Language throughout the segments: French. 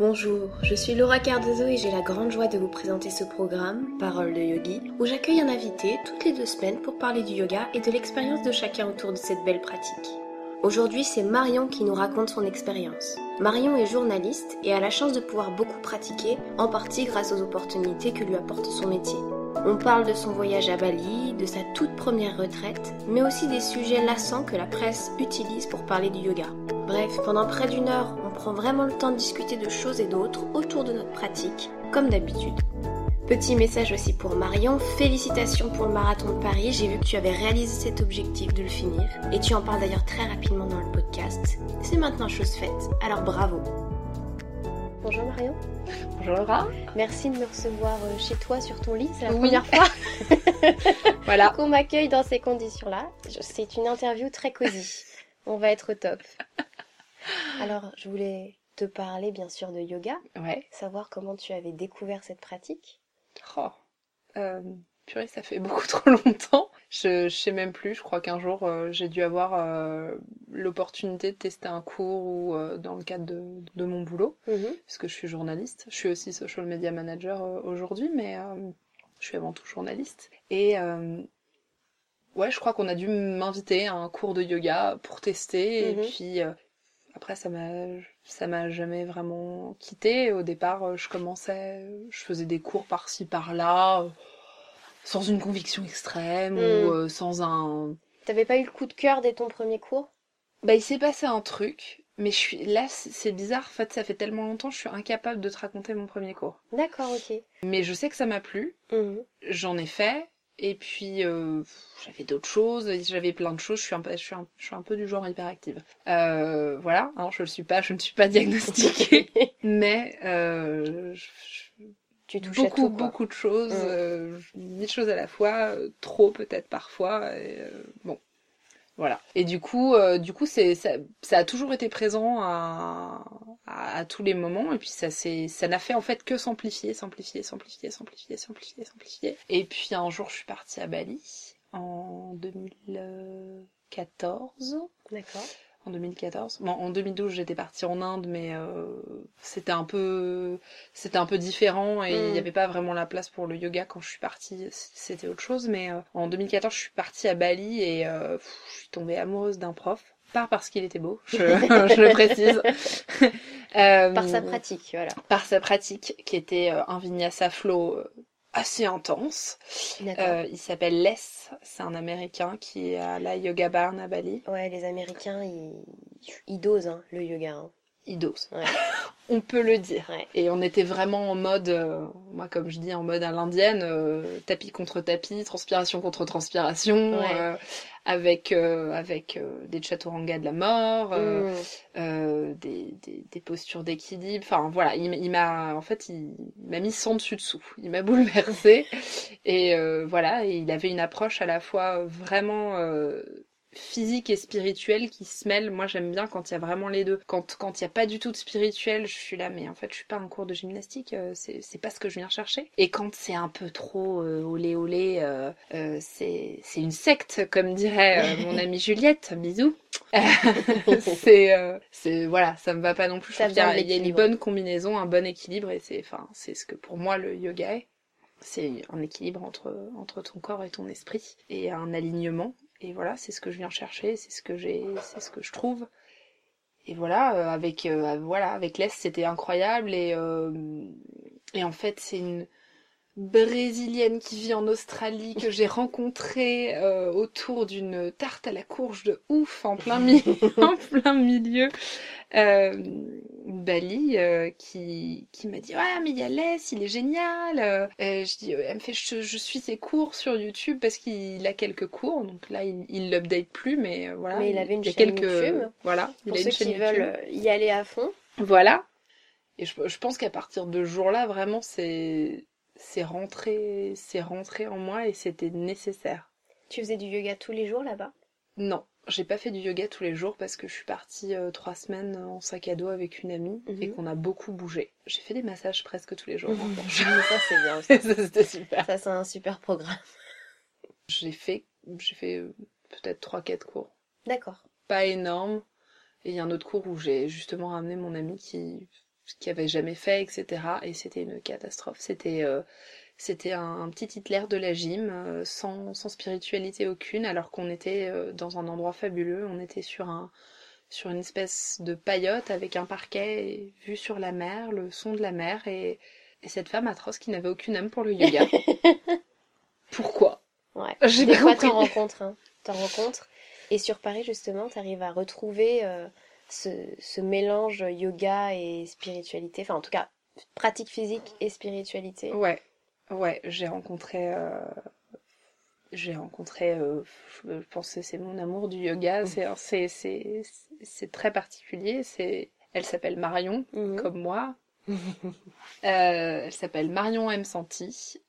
Bonjour, je suis Laura Cardozo et j'ai la grande joie de vous présenter ce programme, Parole de Yogi, où j'accueille un invité toutes les deux semaines pour parler du yoga et de l'expérience de chacun autour de cette belle pratique. Aujourd'hui, c'est Marion qui nous raconte son expérience. Marion est journaliste et a la chance de pouvoir beaucoup pratiquer, en partie grâce aux opportunités que lui apporte son métier. On parle de son voyage à Bali, de sa toute première retraite, mais aussi des sujets lassants que la presse utilise pour parler du yoga. Bref, pendant près d'une heure, prend vraiment le temps de discuter de choses et d'autres autour de notre pratique, comme d'habitude. Petit message aussi pour Marion, félicitations pour le marathon de Paris, j'ai vu que tu avais réalisé cet objectif de le finir, et tu en parles d'ailleurs très rapidement dans le podcast. C'est maintenant chose faite, alors bravo Bonjour Marion. Bonjour Laura. Merci de me recevoir euh, chez toi sur ton lit, c'est la première fois voilà. qu'on m'accueille dans ces conditions-là. C'est une interview très cosy. On va être au top. Alors, je voulais te parler bien sûr de yoga. Ouais. Savoir comment tu avais découvert cette pratique. Oh. Euh, purée, ça fait beaucoup trop longtemps. Je, je sais même plus. Je crois qu'un jour, euh, j'ai dû avoir euh, l'opportunité de tester un cours ou euh, dans le cadre de, de mon boulot, puisque je suis journaliste. Je suis aussi social media manager aujourd'hui, mais je suis avant tout journaliste. Et ouais, je crois qu'on a dû m'inviter à un cours de yoga pour tester. Mhm. Et puis euh, après, ça m'a ça m'a jamais vraiment quitté. Au départ, euh, je commençais, je faisais des cours par-ci par-là, euh, sans une conviction extrême ou euh, sans un. T'avais pas eu le coup de cœur dès ton premier cours? Bah, il s'est passé un truc, mais je suis là, c'est c'est bizarre. En fait, ça fait tellement longtemps, je suis incapable de te raconter mon premier cours. D'accord, ok. Mais je sais que ça m'a plu. Mhm. J'en ai fait. Et puis euh, j'avais d'autres choses, j'avais plein de choses. Je suis un peu, je suis un, je suis un peu du genre hyperactive. Euh, voilà, hein, je le suis pas, je ne suis pas diagnostiquée, mais euh, je- je- tu touches à beaucoup, tout, beaucoup de choses, Mm. euh, mille choses à la fois, euh, trop peut-être parfois. et, euh, bon, voilà. Et du coup, euh, du coup, c'est ça, ça a toujours été présent à, à, tous les moments. Et puis ça c'est, ça n'a fait en fait que s'amplifier, s'amplifier, s'amplifier, s'amplifier, s'amplifier, s'amplifier. Et puis un jour, je suis partie à Bali en 2014 D'accord. En 2014. Bon, en 2012, j'étais partie en Inde, mais euh, c'était un peu, c'était un peu différent et il Mm. n'y avait pas vraiment la place pour le yoga quand je suis partie. C'était autre chose, mais euh, en 2014, je suis partie à Bali et euh, pff, je suis tombée amoureuse d'un prof. Pas parce qu'il était beau, je, je le précise. Euh, Par sa pratique, voilà. Par sa pratique, qui était euh, un vinyasa flow euh, assez intense. Euh, il s'appelle Les, c'est un Américain qui est à la Yoga Barn à Bali. Ouais, les Américains, ils, ils dosent hein, le yoga. hein. Ouais. On peut le dire. Ouais. Et on était vraiment en mode, euh, moi comme je dis, en mode à l'indienne, euh, tapis contre tapis, transpiration contre transpiration, Ouais. euh, avec avec des chaturangas de la mort, euh, des, des, des postures d'équilibre. Enfin voilà, il, m'a en fait il, il m'a mis sans dessus dessous. Il m'a bouleversée et euh, voilà. Et il avait une approche à la fois vraiment euh, physique et spirituelle qui se mêlent. Moi, j'aime bien quand il y a vraiment les deux. Quand quand il y a pas du tout de spirituel, je suis là, mais en fait, je suis pas en cours de gymnastique. euh, c'est c'est pas ce que je viens chercher. Et quand c'est un peu trop euh, olé olé, euh, euh, c'est c'est une secte, comme dirait euh, mon amie Juliette. Bisous. c'est euh, c'est voilà, ça me va pas non plus. Qu'il y a- il y a une bonne combinaison, un bon équilibre, et c'est enfin c'est ce que pour moi le yoga est. C'est un équilibre entre entre ton corps et ton esprit et un alignement. Et voilà, c'est ce que je viens chercher, c'est ce que j'ai, c'est ce que je trouve. Et voilà, euh, avec euh, voilà, avec l'Est, c'était incroyable et euh, et en fait, c'est une brésilienne qui vit en Australie que j'ai rencontrée euh, autour d'une tarte à la courge de ouf en plein mi- en plein milieu euh, Bali euh, qui qui m'a dit ouais mais il y a Les il est génial euh, et je dis elle me fait je, je suis ses cours sur YouTube parce qu'il a quelques cours donc là il il l'update plus mais euh, voilà Mais il avait une a chaîne quelques YouTube. voilà il Pour a ceux une chaîne qui YouTube. veulent euh, y aller à fond. Voilà. Et je, je pense qu'à partir de ce jour-là, vraiment, c'est c'est rentré, c'est rentré en moi et c'était nécessaire. Tu faisais du yoga tous les jours là-bas? Non, j'ai pas fait du yoga tous les jours parce que je suis partie euh, trois semaines en sac à dos avec une amie Mhm. et qu'on a beaucoup bougé. J'ai fait des massages presque tous les jours. Mais revanche. ça, c'est bien. Ça, C'était super. Ça, c'est un super programme. J'ai fait, j'ai fait euh, peut-être trois, quatre cours. D'accord. Pas énorme. Et il y a un autre cours où j'ai justement ramené mon ami qui qui avait jamais fait, etc. Et c'était une catastrophe. C'était euh, c'était un, un petit Hitler de la gym, euh, sans, sans spiritualité aucune, alors qu'on était euh, dans un endroit fabuleux. On était sur un sur une espèce de paillote avec un parquet et vue sur la mer, le son de la mer et, et cette femme atroce qui n'avait aucune âme pour le yoga. Pourquoi? Ouais. J'ai Des pas fois, compris. t'en rencontres. Hein. T'en rencontres. Et sur Paris, justement, t'arrives à retrouver euh, ce, ce mélange yoga et spiritualité. Enfin, en tout cas, pratique physique et spiritualité. Ouais, ouais, j'ai rencontré, euh, j'ai rencontré, euh, je pense que c'est mon amour du yoga. C'est, c'est, c'est, c'est très particulier. C'est, elle s'appelle Marion, Mhm. comme moi. Euh, elle s'appelle Marion M. Santi.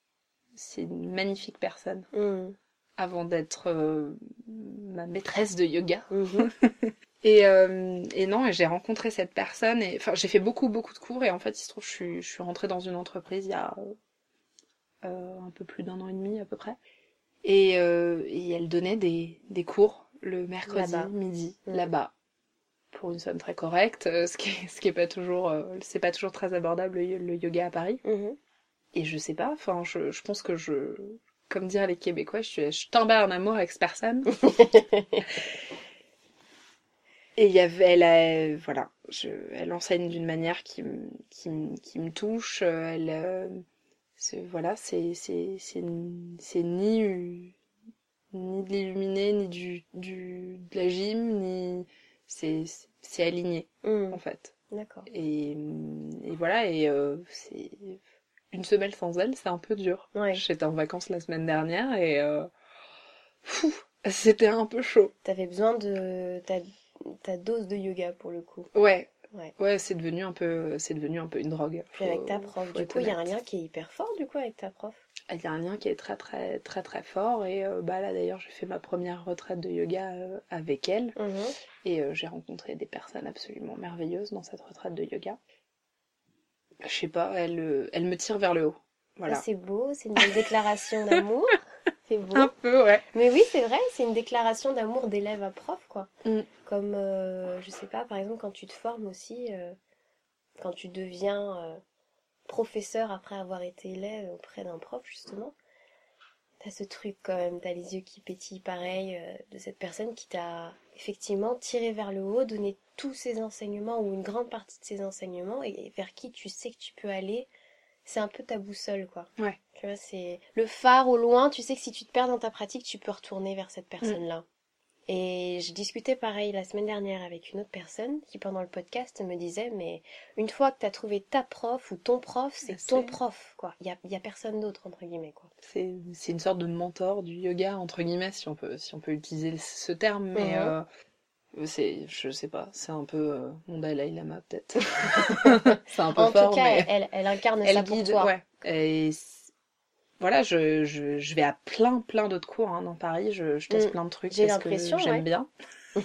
C'est une magnifique personne. Mhm. Avant d'être euh, ma maîtresse de yoga. Mhm. Et, euh, et non, et j'ai rencontré cette personne, et enfin j'ai fait beaucoup beaucoup de cours, et en fait il se trouve je suis, je suis rentrée dans une entreprise il y a euh, un peu plus d'un an et demi à peu près. Et, et elle donnait des, des cours le mercredi midi Mm. là-bas pour une somme très correcte, ce qui est, ce qui est pas toujours c'est pas toujours très abordable le, le yoga à Paris. Mhm. Et je sais pas, enfin je, je pense que je comme dire les Québécois, je je tombais en amour avec cette personne. Et il y avait, elle, a- voilà, je, elle enseigne d'une manière qui, me- qui, me- qui me touche. euh, Elle, euh, c'est, voilà, c'est, c'est, c'est, c'est ni, ni de l'illuminé, ni du, du, de la gym, ni, c'est, c'est aligné, Mhm. en fait. D'accord. Et, et voilà, et euh, c'est, une semaine sans elle, c'est un peu dur. Ouais. J'étais en vacances la semaine dernière et, euh, c'était un peu chaud. T'avais besoin de ta, ta dose de yoga pour le coup. Ouais. Ouais. Ouais, c'est devenu un peu, c'est devenu un peu une drogue. Puis avec ta prof. faut Du coup, il y a un lien qui est hyper fort du coup avec ta prof? Il y a un lien qui est très très très très fort et euh, bah là d'ailleurs j'ai fait ma première retraite de yoga euh, avec elle Mhm. et j'ai rencontré des personnes absolument merveilleuses dans cette retraite de yoga. Je sais pas, elle, euh, elle me tire vers le haut. Voilà. Ça, C'est beau, c'est une déclaration d'amour. C'est beau. Un peu, ouais. Mais oui, c'est vrai, c'est une déclaration d'amour d'élève à prof, quoi. Mm. Comme, euh, je sais pas, par exemple, quand tu te formes aussi, euh, quand tu deviens euh, professeur après avoir été élève auprès d'un prof, justement, t'as ce truc quand même, t'as les yeux qui pétillent pareil euh, de cette personne qui t'a effectivement tiré vers le haut, donné tous ses enseignements ou une grande partie de ses enseignements et vers qui tu sais que tu peux aller. C'est un peu ta boussole, quoi. Ouais. Tu vois, c'est le phare au loin. Tu sais que si tu te perds dans ta pratique, tu peux retourner vers cette personne-là. Et je discutais pareil la semaine dernière avec une autre personne qui, pendant le podcast, me disait Mais une fois que tu as trouvé ta prof ou ton prof, c'est C'est- ton prof, quoi. Il y a, y a personne d'autre, entre guillemets, quoi. C'est, une sorte de mentor du yoga entre guillemets si on peut si on peut utiliser ce terme mais Mhm. euh, c'est je sais pas c'est un peu euh, mon Dalai Lama peut-être c'est un peu En fort tout cas, mais elle, elle incarne elle ça pour guide toi. ouais et c- voilà je, je, je vais à plein plein d'autres cours hein, dans Paris je, je teste Mm. plein de trucs J'ai l'impression, j'aime ouais. bien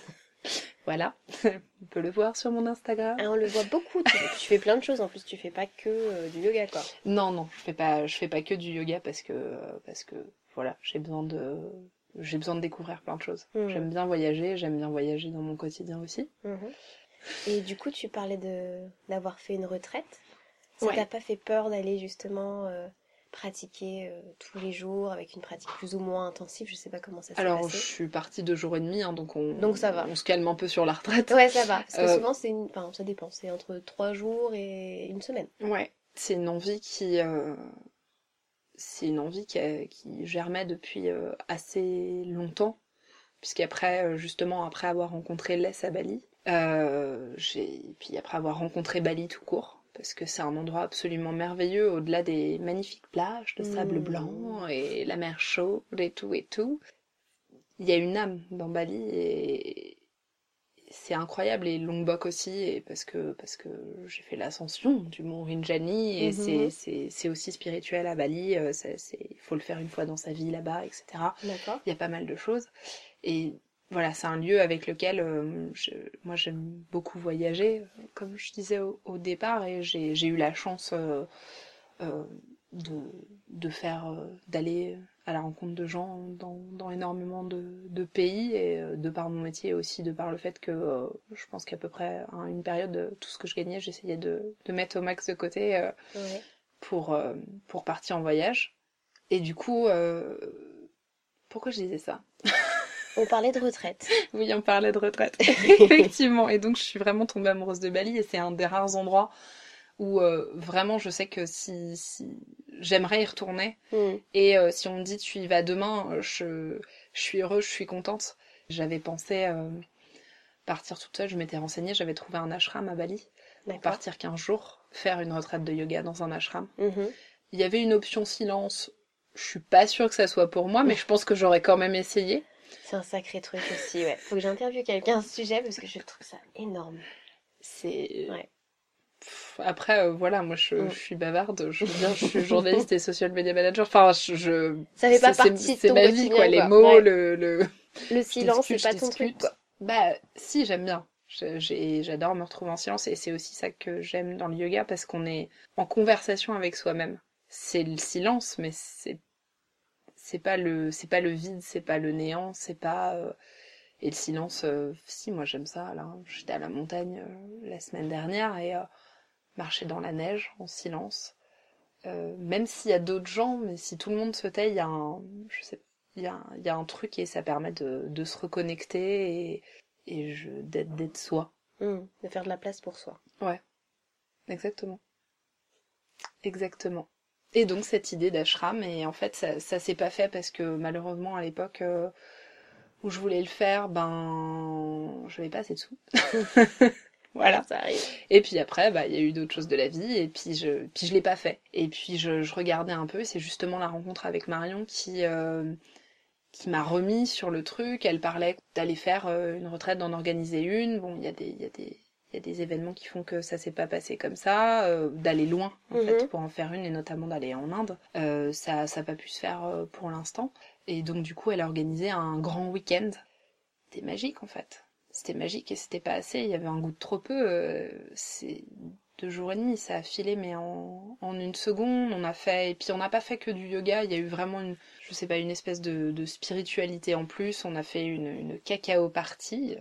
voilà on peut le voir sur mon Instagram Ah, on le voit beaucoup. Tu, tu fais plein de choses. En plus, tu fais pas que euh, du yoga, quoi. Non, non, je fais pas, je fais pas que du yoga parce que, euh, parce que, voilà, j'ai besoin de, j'ai besoin de découvrir plein de choses. Mhm. J'aime bien voyager, j'aime bien voyager dans mon quotidien aussi. Mhm. Et du coup, tu parlais de d'avoir fait une retraite. Ça Ouais. t'a pas fait peur d'aller justement euh, pratiquer euh, tous les jours avec une pratique plus ou moins intensive Je sais pas comment ça s'est Alors, je suis partie deux jours et demi, hein, donc on, Donc ça va. on se calme un peu sur la retraite. Ouais, ça va. Parce que Euh, souvent, c'est une... enfin, ça dépend. C'est entre trois jours et une semaine. Ouais, c'est une envie qui, euh, c'est une envie qui, qui germait depuis assez longtemps, puisqu'après, justement, après avoir rencontré Les à Bali, euh, j'ai, puis après avoir rencontré Bali tout court, parce que c'est un endroit absolument merveilleux, au-delà des magnifiques plages de sable Mmh. blanc et la mer chaude et tout et tout. Il y a une âme dans Bali et c'est incroyable et Lombok aussi et parce que parce que j'ai fait l'ascension du mont Rinjani et Mhm. c'est c'est c'est aussi spirituel à Bali euh, c'est il faut le faire une fois dans sa vie là-bas etc il y a pas mal de choses et voilà c'est un lieu avec lequel euh, je- moi j'aime beaucoup voyager comme je disais au, au départ et j'ai j'ai eu la chance euh, euh, de de faire euh, d'aller à la rencontre de gens dans, dans énormément de, de pays et euh, de par mon métier aussi de par le fait que euh, je pense qu'à peu près à une période tout ce que je gagnais j'essayais de, de mettre au max de côté euh, Ouais. pour euh, pour partir en voyage et du coup euh, pourquoi je disais ça? On parlait de retraite. oui on parlait de retraite effectivement et donc je suis vraiment tombée amoureuse de Bali et c'est un des rares endroits où euh, vraiment je sais que si, si j'aimerais y retourner Hmm. et euh, si on me dit tu y vas demain, euh, je, je suis heureuse, je suis contente. J'avais pensé euh, partir toute seule, je m'étais renseignée, j'avais trouvé un ashram à Bali, pour partir 15 jours, faire une retraite de yoga dans un ashram. Mhm. Il y avait une option silence, je suis pas sûre que ça soit pour moi, mais je pense que j'aurais quand même essayé. C'est un sacré truc aussi, ouais. Faut que j'interviewe quelqu'un à ce sujet parce que je trouve ça énorme. C'est... Ouais. Pff, Après, euh, voilà, moi je, Mm. je suis bavarde, je veux dire, je suis journaliste et social media manager, enfin, je... je- Ça fait pas partie de C'est ma vie, quoi, les quoi. mots, Ouais. le... le... Le silence, c'est pas ton truc, quoi. Bah, si, j'aime bien. J'adore me retrouver en silence et c'est aussi ça que j'aime dans le yoga parce qu'on est en conversation avec soi-même. C'est le silence, mais c'est c'est pas le c'est pas le vide, c'est pas le néant, c'est pas euh, et le silence. euh, si moi j'aime ça. Là, j'étais à la montagne euh, la semaine dernière et marcher dans la neige en silence. Même s'il y a d'autres gens, mais si tout le monde se tait, il y a un je sais il y a, il y a un truc et ça permet de, de se reconnecter et, et je, d'être, d'être soi. Hmm. De faire de la place pour soi. Exactement. Exactement. Et donc cette idée d'ashram, et en fait ça, ça s'est pas fait parce que malheureusement à l'époque euh, où je voulais le faire, ben j'avais pas assez de sous. voilà. Ça arrive. Et puis après, bah, il y a eu d'autres choses de la vie, et puis je, puis je l'ai pas fait. Et puis je, je regardais un peu, et c'est justement la rencontre avec Marion qui, euh, qui m'a remis sur le truc. Elle parlait d'aller faire euh, une retraite, d'en organiser une. Bon, il y a des, il y a des, il y a des événements qui font que ça s'est pas passé comme ça, euh, d'aller loin en Mhm. fait pour en faire une, et notamment d'aller en Inde. Euh, ça, ça a pas pu se faire euh, pour l'instant. Et donc du coup, elle a organisé un grand week-end. C'était magique en fait c'était magique et c'était pas assez. Il y avait un goût de trop peu. euh, c'est deux jours et demi, ça a filé, mais en, en une seconde, on a fait. Et puis on n'a pas fait que du yoga. Il y a eu vraiment une, je sais pas, une espèce de, de spiritualité en plus. On a fait une, une cacao party.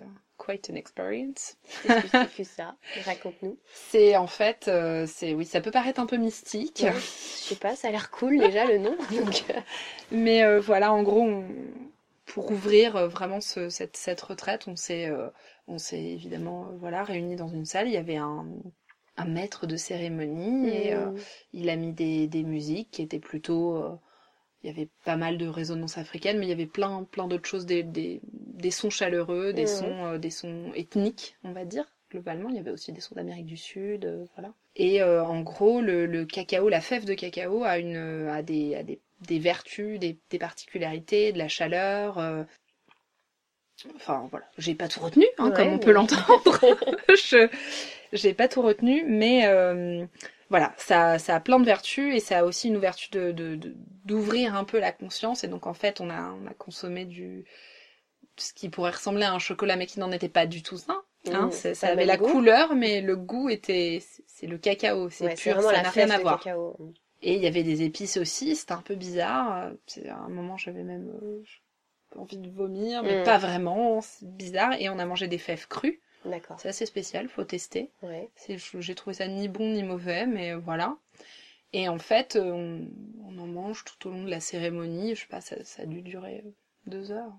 Quite an experience. Qu'est-ce que c'est que ça? Raconte-nous. C'est en fait, euh, c'est oui, ça peut paraître un peu mystique, Ouais. Je sais pas, ça a l'air cool déjà le nom. Donc, euh, mais euh, voilà, en gros, on- pour ouvrir vraiment ce- cette, cette retraite, on s'est, euh, on s'est évidemment, voilà, réunis dans une salle. Il y avait un, un maître de cérémonie et hmm. il a mis des, des musiques qui étaient plutôt, il y avait pas mal de résonance africaine, mais il y avait plein, plein d'autres choses, des, des, des sons chaleureux, des Mhm. sons, euh, des sons ethniques, on va dire. Globalement, il y avait aussi des sons d'Amérique du Sud, euh, voilà. Et euh, en gros, le, le cacao, la fève de cacao a une, a des, a des, des vertus, des, des particularités, de la chaleur. Enfin voilà, j'ai pas tout retenu, hein, Ouais, comme on peut l'entendre. Je j'ai pas tout retenu, mais voilà, ça, ça a plein de vertus et ça a aussi une ouverture de, de, de- d'ouvrir un peu la conscience. Et donc en fait, on a, on a consommé du ce qui pourrait ressembler à un chocolat, mais qui n'en était pas du tout ça. Hein, Mmh, ça ça a avait la goût. couleur, mais le goût était, c'est le cacao, c'est Ouais, pur, ça n'a rien à voir. cacao. Et il y avait des épices aussi, c'était un peu bizarre. À un moment, j'avais même euh, envie de vomir, mais Mm. pas vraiment, c'est bizarre. Et on a mangé des fèves crues, D'accord. c'est assez spécial, faut tester. Ouais. J'ai trouvé ça ni bon ni mauvais, mais voilà. Et en fait, euh, on, on en mange tout au long de la cérémonie. Je sais pas, ça, ça a dû durer euh, deux heures,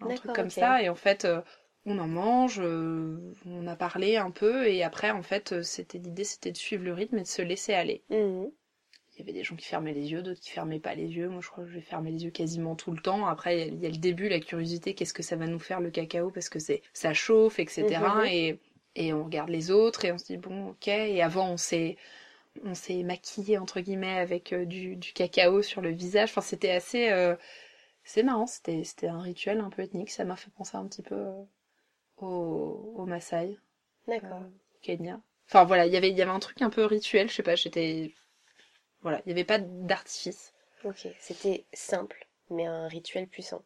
un truc comme ça. Et en fait, euh, on en mange, euh, on a parlé un peu, et après, en fait, euh, c'était l'idée, c'était de suivre le rythme et de se laisser aller. Mhm. Il y avait des gens qui fermaient les yeux, d'autres qui fermaient pas les yeux. Moi, je crois que j'ai fermé les yeux quasiment tout le temps. Après, il y a- le début, la curiosité, qu'est-ce que ça va nous faire le cacao parce que c'est ça chauffe, etc. Mhm. Et et on regarde les autres et on se dit bon, ok. Et avant, on s'est on s'est maquillé entre guillemets avec du, du cacao sur le visage. Enfin, c'était assez euh, c'est marrant. C'était c'était un rituel un peu ethnique. Ça m'a fait penser un petit peu euh, au au Maasai. D'accord. Euh, Kenya. Enfin voilà, il y avait il y avait un truc un peu rituel, je sais pas, j'étais voilà, il y avait pas d'artifice. Ok. C'était simple, mais un rituel puissant.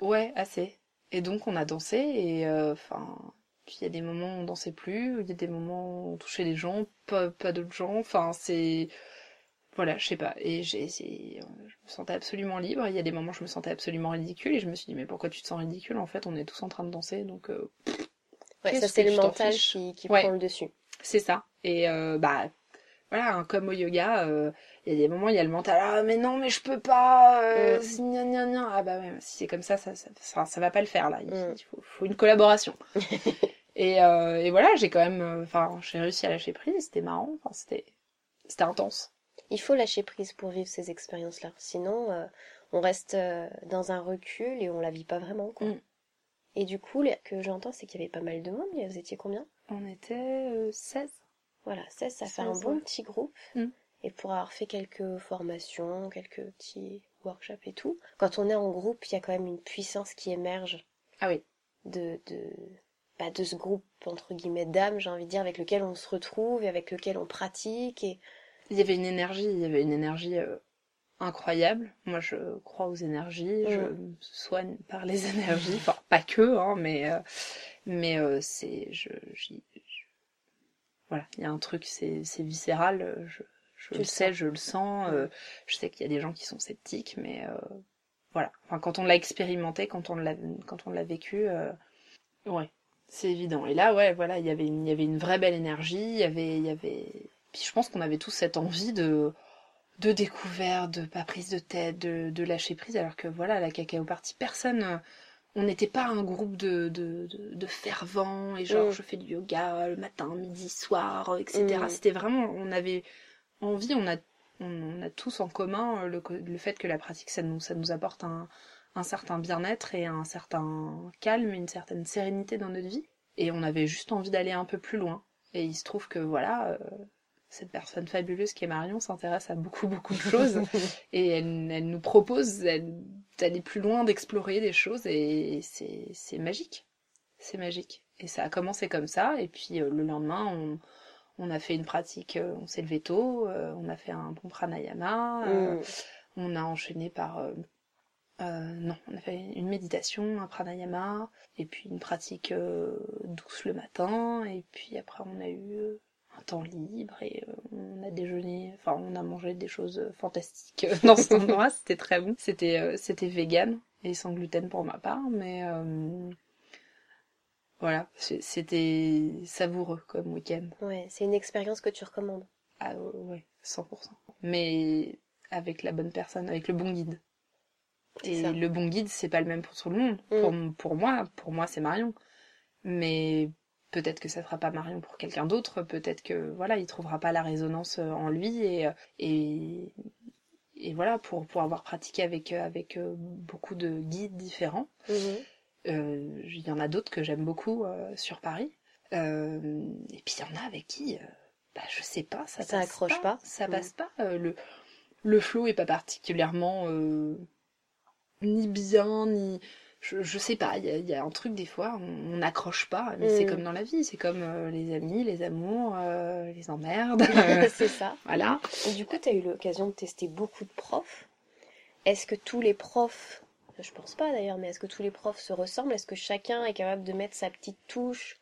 Ouais, assez. Et donc on a dansé et euh, enfin puis il y a des moments où on dansait plus, il y a des moments où on touchait les gens, pas pas d'autres gens, enfin c'est voilà, je sais pas. Et j'ai, je me sentais absolument libre. Il y a des moments où je me sentais absolument ridicule et je me suis dit mais pourquoi tu te sens ridicule En fait, on est tous en train de danser, donc. Euh, ouais, ça c'est le mental qui, qui prend le dessus. C'est ça. Et euh, bah voilà, comme au yoga, euh, il y a des moments il y a le mental ah mais non mais je peux pas, euh, mm. ah bah ouais, si c'est comme ça ça, ça ça, va pas le faire là. Il, mm. faut, faut, une collaboration. et, euh, et voilà, j'ai quand même, enfin j'ai réussi à lâcher prise. C'était marrant. Enfin c'était c'était intense. Il faut lâcher prise pour vivre ces expériences-là. Sinon, euh, on reste euh, dans un recul et on la vit pas vraiment. Quoi. Mm. Et du coup, ce que j'entends, c'est qu'il y avait pas mal de monde. Vous étiez combien? On était 16. Euh, voilà, 16, ça fait un bon petit groupe. Mm. Et pour avoir fait quelques formations, quelques petits workshops et tout, quand on est en groupe, il y a quand même une puissance qui émerge. Ah oui. De, de, bah, de ce groupe, entre guillemets, d'âmes, j'ai envie de dire, avec lequel on se retrouve et avec lequel on pratique. Et il y avait une énergie, il y avait une énergie euh, incroyable. Moi, je crois aux énergies, je me soigne par les énergies, enfin pas que, hein, mais euh, mais euh, c'est, je, voilà, il y a un truc, c'est c'est viscéral. Je, je le sais, je le sens. Je sais qu'il y a des gens qui sont sceptiques, mais voilà. Enfin, quand on l'a expérimenté, quand on l'a quand on l'a vécu, ouais, c'est évident. Et là, ouais, voilà, il y avait il y avait une vraie belle énergie. Il y avait il y avait puis je pense qu'on avait tous cette envie de, de découverte, de pas prise de tête, de, de lâcher prise, alors que voilà, la cacao party, personne, on n'était pas un groupe de, de, de, fervents, et genre mm. je fais du yoga le matin, midi, soir, etc. Mm. C'était vraiment, on avait envie, on a, on, a tous en commun le, le fait que la pratique, ça nous, ça nous apporte un, un certain bien-être et un certain calme, une certaine sérénité dans notre vie. Et on avait juste envie d'aller un peu plus loin. Et il se trouve que voilà, euh, cette personne fabuleuse qui est Marion s'intéresse à beaucoup beaucoup de choses et elle, elle nous propose d'aller plus loin, d'explorer des choses et c'est magique. C'est magique. Et ça a commencé comme ça et puis euh, le lendemain on, on, a fait une pratique, euh, on s'est levé tôt, euh, on a fait un bon pranayama, mm. on a enchaîné par non, on a fait une méditation, un pranayama, et puis une pratique douce le matin, et puis après on a eu temps libre et euh, on a déjeuné, enfin on a mangé des choses fantastiques dans cet endroit, c'était très bon. C'était euh, c'était vegan et sans gluten pour ma part, mais euh, voilà, c'était savoureux comme week-end. Ouais, c'est une expérience que tu recommandes. Ah ouais, 100%. Mais avec la bonne personne, avec le bon guide. Et le bon guide, c'est pas le même pour tout le monde. Mm. Pour, pour moi, pour moi, c'est Marion. Mais peut-être que ça sera pas Marion pour quelqu'un d'autre, peut-être que voilà, il trouvera pas la résonance euh, en lui et euh, et, et voilà pour pour avoir pratiqué avec euh, avec beaucoup de guides différents. Mhm. Il y en a d'autres que j'aime beaucoup sur Paris. et puis il y en a avec qui, bah, je sais pas, ça, ça accroche pas, ça mhm. passe pas. le le flow est pas particulièrement ni bien ni je, je sais pas, il y, y a, un truc des fois, on n'accroche pas, mais c'est mm. comme dans la vie, c'est comme euh, les amis, les amours, euh, les emmerdes. c'est ça. Voilà. Et du coup, tu as eu l'occasion de tester beaucoup de profs. Est-ce que tous les profs, je pense pas d'ailleurs, mais est-ce que tous les profs se ressemblent? Est-ce que chacun est capable de mettre sa petite touche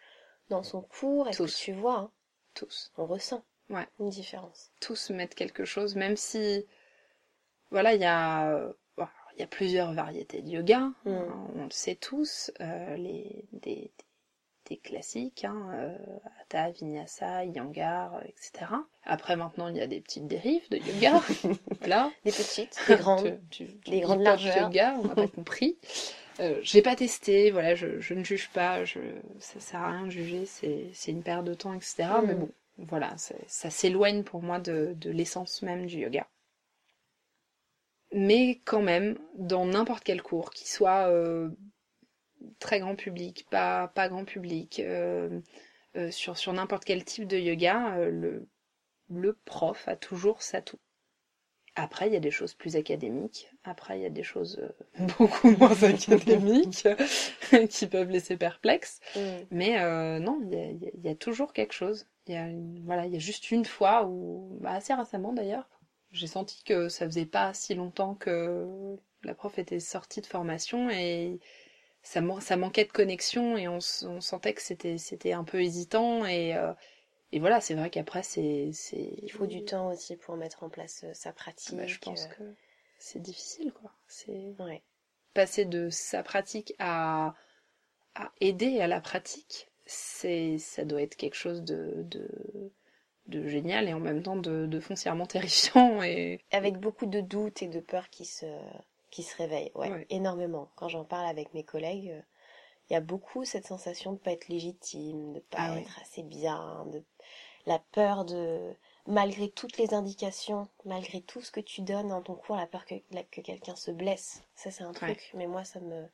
dans son cours? Est-ce que tu vois hein? Tous. On ressent ouais. une différence. Tous mettent quelque chose, même si, voilà, il y a il y a plusieurs variétés de yoga, mm. hein, on le sait tous, euh, les, des, des classiques, hein, euh, Hatha, Vinyasa, Yangar, etc. Après maintenant il y a des petites dérives de yoga, voilà. Des petites, des grandes, des grandes largeurs. yoga, on n'a pas compris. Euh, j'ai pas testé, voilà, je, je, ne juge pas, je, ça sert à rien de juger, c'est une perte de temps, etc. Mais mm. bon, voilà, ça s'éloigne pour moi de, de l'essence même du yoga mais quand même, dans n'importe quel cours, qui soit euh, très grand public, pas, pas grand public, euh, euh, sur, sur n'importe quel type de yoga, le, le prof a toujours sa tout. Après, il y a des choses plus académiques. Après, il y a des choses beaucoup moins académiques qui peuvent laisser perplexe. Mm. Mais non, il y, a, il y, a, toujours quelque chose. Il y a, voilà, il y a juste une fois, ou bah, assez récemment d'ailleurs, j'ai senti que ça faisait pas si longtemps que la prof était sortie de formation et ça, ça manquait de connexion et on, sentait que c'était c'était un peu hésitant et, euh, et voilà, c'est vrai qu'après, c'est. Il faut du temps aussi pour mettre en place euh, sa pratique. Bah, je pense euh, que c'est difficile, quoi. C'est Ouais. passer de sa pratique à, à aider à la pratique, c'est, ça doit être quelque chose de, de, de génial et en même temps de, de foncièrement terrifiant et Avec beaucoup de doutes et de peurs qui se, qui se réveillent. Ouais, Ouais. énormément. Quand j'en parle avec mes collègues, euh, il y a beaucoup cette sensation de pas être légitime, de pas Ah ouais. être assez bien, de la peur de, malgré toutes les indications, malgré tout ce que tu donnes dans ton cours, la peur que, la- que quelqu'un se blesse. Ça, c'est un truc. Mais moi, ça me,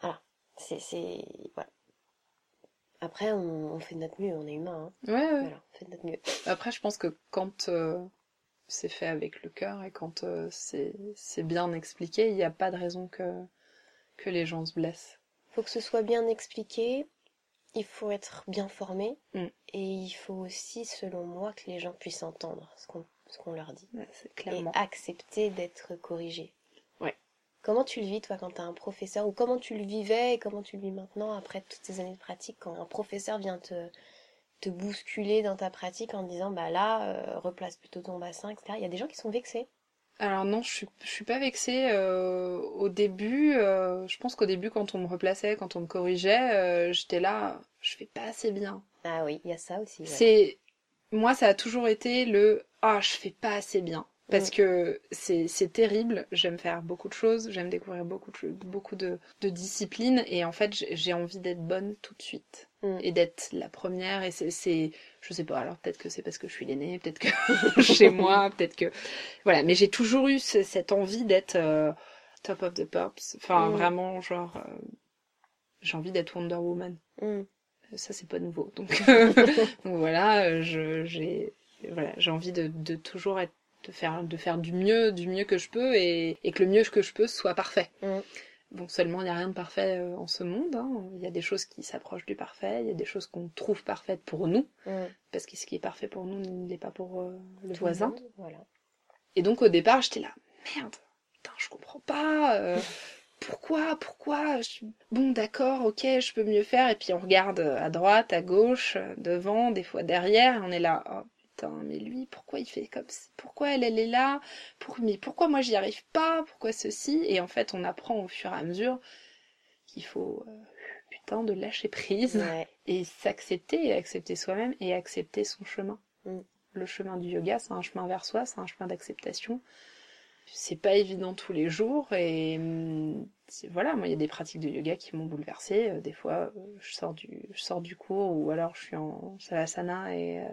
voilà. C'est, c'est, voilà. Après, on, on fait de notre mieux, on est humain, hein. ouais, ouais. Voilà, on fait de notre mieux. Après, je pense que quand euh, c'est fait avec le cœur et quand euh, c'est bien expliqué, il n'y a pas de raison que, que les gens se blessent. faut que ce soit bien expliqué, il faut être bien formé, Mm. et il faut aussi, selon moi, que les gens puissent entendre ce qu'on leur dit. Ouais, c'est Et clairement. accepter d'être corrigé. Comment tu le vis, toi, quand tu as un professeur, ou comment tu le vivais, et comment tu le vis maintenant, après toutes ces années de pratique, quand un professeur vient te, te bousculer dans ta pratique en te disant, bah là, euh, replace plutôt ton bassin, etc. Il y a des gens qui sont vexés. Alors non, je suis, je suis pas vexée. euh, au début, euh, je pense qu'au début, quand on me replaçait, quand on me corrigeait, j'étais là, je fais pas assez bien. Ah oui, il y a ça aussi. ouais. C'est moi, ça a toujours été le ah, je fais pas assez bien. Parce Mm. que c'est c'est terrible, j'aime faire beaucoup de choses, j'aime découvrir beaucoup de, beaucoup de, de disciplines et en fait j'ai envie d'être bonne tout de suite Mm. et d'être la première et c'est c'est- je sais pas alors peut-être que c'est parce que je suis l'aînée, peut-être que chez moi, peut-être que voilà, mais j'ai toujours eu ce- cette envie d'être euh, top of the pops, enfin Mm. vraiment genre euh, j'ai envie d'être Wonder Woman Mm. ça c'est pas nouveau donc, donc voilà euh, je j'ai voilà j'ai envie de, de toujours être de faire de faire du mieux du mieux que je peux et, et que le mieux que je peux soit parfait Mm. bon seulement il n'y a rien de parfait euh, en ce monde hein. il y a des choses qui s'approchent du parfait il y a des choses qu'on trouve parfaites pour nous Mm. parce que ce qui est parfait pour nous ne l'est pas pour euh, le Tout voisin monde, Voilà. et donc au départ, j'étais là, merde, putain, je comprends pas. euh, pourquoi, pourquoi Bon, d'accord, ok, je peux mieux faire. Et puis on regarde à droite, à gauche, devant, des fois derrière, et on est là, oh putain, mais lui, pourquoi il fait comme ça Pourquoi elle, elle est là? Pour... Mais pourquoi moi j'y arrive pas? Pourquoi ceci? Et en fait, on apprend au fur et à mesure qu'il faut, euh, putain, de lâcher prise Ouais. et s'accepter, et accepter soi-même et accepter son chemin. Mm. Le chemin du yoga, c'est un chemin vers soi, c'est un chemin d'acceptation. C'est pas évident tous les jours et c'est- voilà, moi il y a des pratiques de yoga qui m'ont bouleversée. Euh, Des fois, euh, je sors du, je sors du cours ou alors je suis en savasana et euh,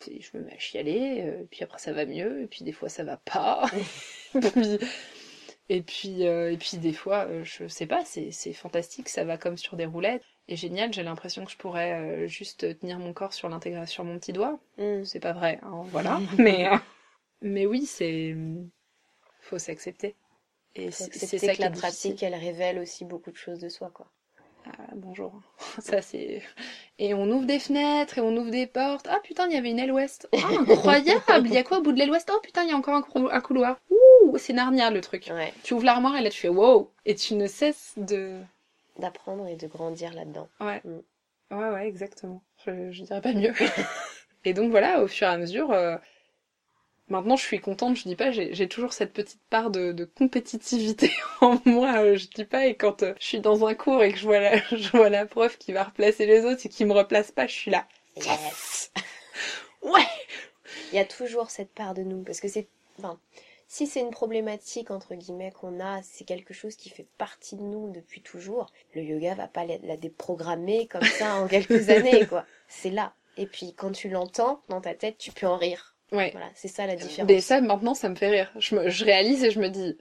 puis je me mets à chialer. euh, puis après ça va mieux et puis des fois ça va pas. Puis- et puis euh, et puis des fois, euh, je sais pas, c'est fantastique, ça va comme sur des roulettes. Et génial, j'ai l'impression que je pourrais euh, juste tenir mon corps sur l'intégration sur mon petit doigt. Mm. C'est pas vrai, hein, voilà. mais, euh, mais oui, c'est. Faut s'accepter. Et c'est ça que qui la difficile. pratique, elle révèle aussi beaucoup de choses de soi, quoi. Ah, bonjour. Ça, c'est. Et on ouvre des fenêtres et on ouvre des portes. Ah putain, il y avait une aile ouest. Ah, incroyable Il y a quoi au bout de l'aile ouest? Oh putain, il y a encore un, cou- un couloir. Ouh, c'est Narnia le truc. Ouais. Tu ouvres l'armoire et là tu fais wow Et tu ne cesses de. D'apprendre et de grandir là-dedans. Ouais. Mm. Ouais, ouais, exactement. Je, je dirais pas mieux. et donc voilà, au fur et à mesure, euh, maintenant je suis contente, je dis pas, j'ai toujours cette petite part de, de compétitivité en moi, euh, je dis pas, et quand euh, je suis dans un cours et que je vois, la, je vois la prof qui va replacer les autres et qui me replace pas, je suis là. Yes Ouais Il y a toujours cette part de nous, parce que c'est... Enfin, si c'est une problématique, entre guillemets, qu'on a, c'est quelque chose qui fait partie de nous depuis toujours, le yoga va pas la, la déprogrammer comme ça en quelques années, quoi. C'est là. Et puis, quand tu l'entends dans ta tête, tu peux en rire. Ouais. Voilà, c'est ça la différence. Mais ça, maintenant, ça me fait rire. Je, me, je réalise et je me dis,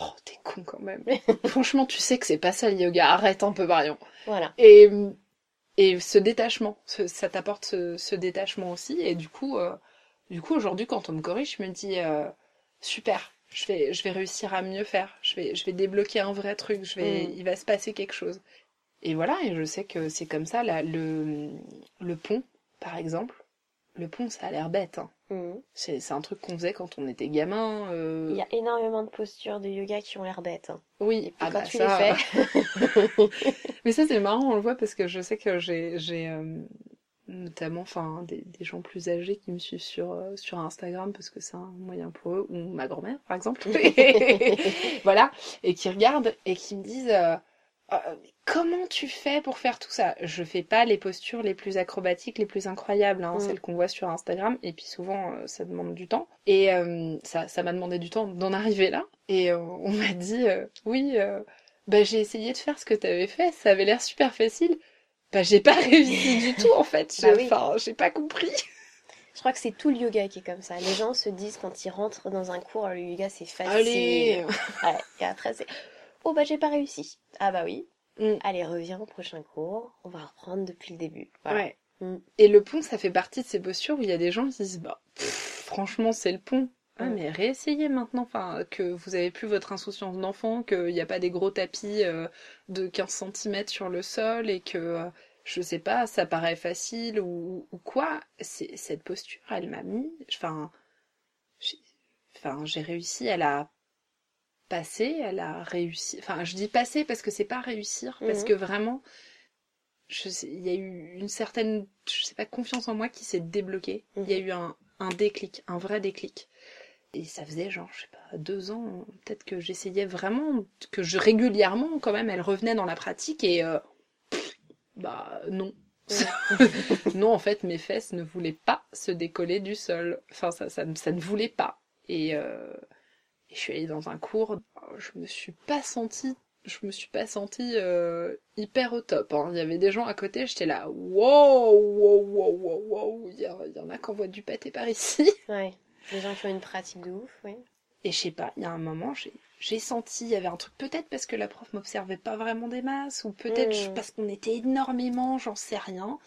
oh, t'es con quand même. Franchement, tu sais que c'est pas ça le yoga, arrête un peu, Marion. Voilà. Et, et ce détachement, ce- ça t'apporte ce, ce détachement aussi. Et du coup, euh, du coup aujourd'hui, quand on me corrige, je me dis euh, super, je vais, je vais réussir à mieux faire. Je vais, je vais débloquer un vrai truc. Je vais, Mm. il va se passer quelque chose. Et voilà. Et je sais que c'est comme ça. Là, le, le pont, par exemple. Le pont, ça a l'air bête. Hein. Mhm. C'est, c'est un truc qu'on faisait quand on était gamin. euh, Il y a énormément de postures de yoga qui ont l'air bêtes. hein. Oui, Et puis ah quand bah tu ça, les fais, Mais ça, c'est marrant, on le voit parce que je sais que j'ai, j'ai, euh, notamment enfin des, des, gens plus âgés qui me suivent sur euh, sur Instagram parce que c'est un moyen pour eux ou ma grand-mère par exemple voilà et qui regardent et qui me disent euh, euh, comment tu fais pour faire tout ça? Je fais pas les postures les plus acrobatiques les plus incroyables hein, mm. celles qu'on voit sur Instagram et puis souvent ça demande du temps et ça ça m'a demandé du temps d'en arriver là et on m'a dit oui bah j'ai essayé de faire ce que tu avais fait ça avait l'air super facile bah, j'ai pas réussi du tout en fait. Bah enfin, j'ai pas compris. Je crois que c'est tout le yoga qui est comme ça. Les gens se disent quand ils rentrent dans un cours, le yoga c'est facile. Allez ouais, Et après c'est Oh bah j'ai pas réussi. Ah bah oui. Mm. Allez, reviens au prochain cours. On va reprendre depuis le début. Ouais. Mm. Et le pont, ça fait partie de ces postures où il y a des gens qui se disent Bah, franchement, c'est le pont. Ah, mais réessayez maintenant, enfin, que vous avez plus votre insouciance d'enfant, qu'il n'y a pas des gros tapis euh, de 15 cm sur le sol et que, euh, je sais pas, ça paraît facile ou, ou quoi. Cette posture, elle m'a mis, enfin, enfin, j'ai réussi à la passer, elle a réussi, enfin, je dis passer parce que c'est pas réussir, parce mm. que vraiment, il y a eu une certaine, je sais pas, confiance en moi qui s'est débloquée. Il y a mm. eu un, un déclic, un vrai déclic. Et ça faisait genre, je sais pas, deux ans, peut-être que j'essayais vraiment, que je régulièrement, quand même, elle revenait dans la pratique et euh, bah non. non, en fait, mes fesses ne voulaient pas se décoller du sol. Enfin, ça, ça, ça ne voulait pas. Et, euh, et, je suis allée dans un cours, je me suis pas sentie, je me suis pas sentie euh, hyper au top. Hein. Il y avait des gens à côté, j'étais là, wow, wow, wow, wow, wow, il y, y en a qui envoient du pâté par ici. Ouais. Les gens qui ont une pratique de ouf, oui. Et je sais pas, il y a un moment, j'ai senti, il y avait un truc, peut-être parce que la prof m'observait pas vraiment des masses, ou peut-être hmm. parce qu'on était énormément, j'en sais rien.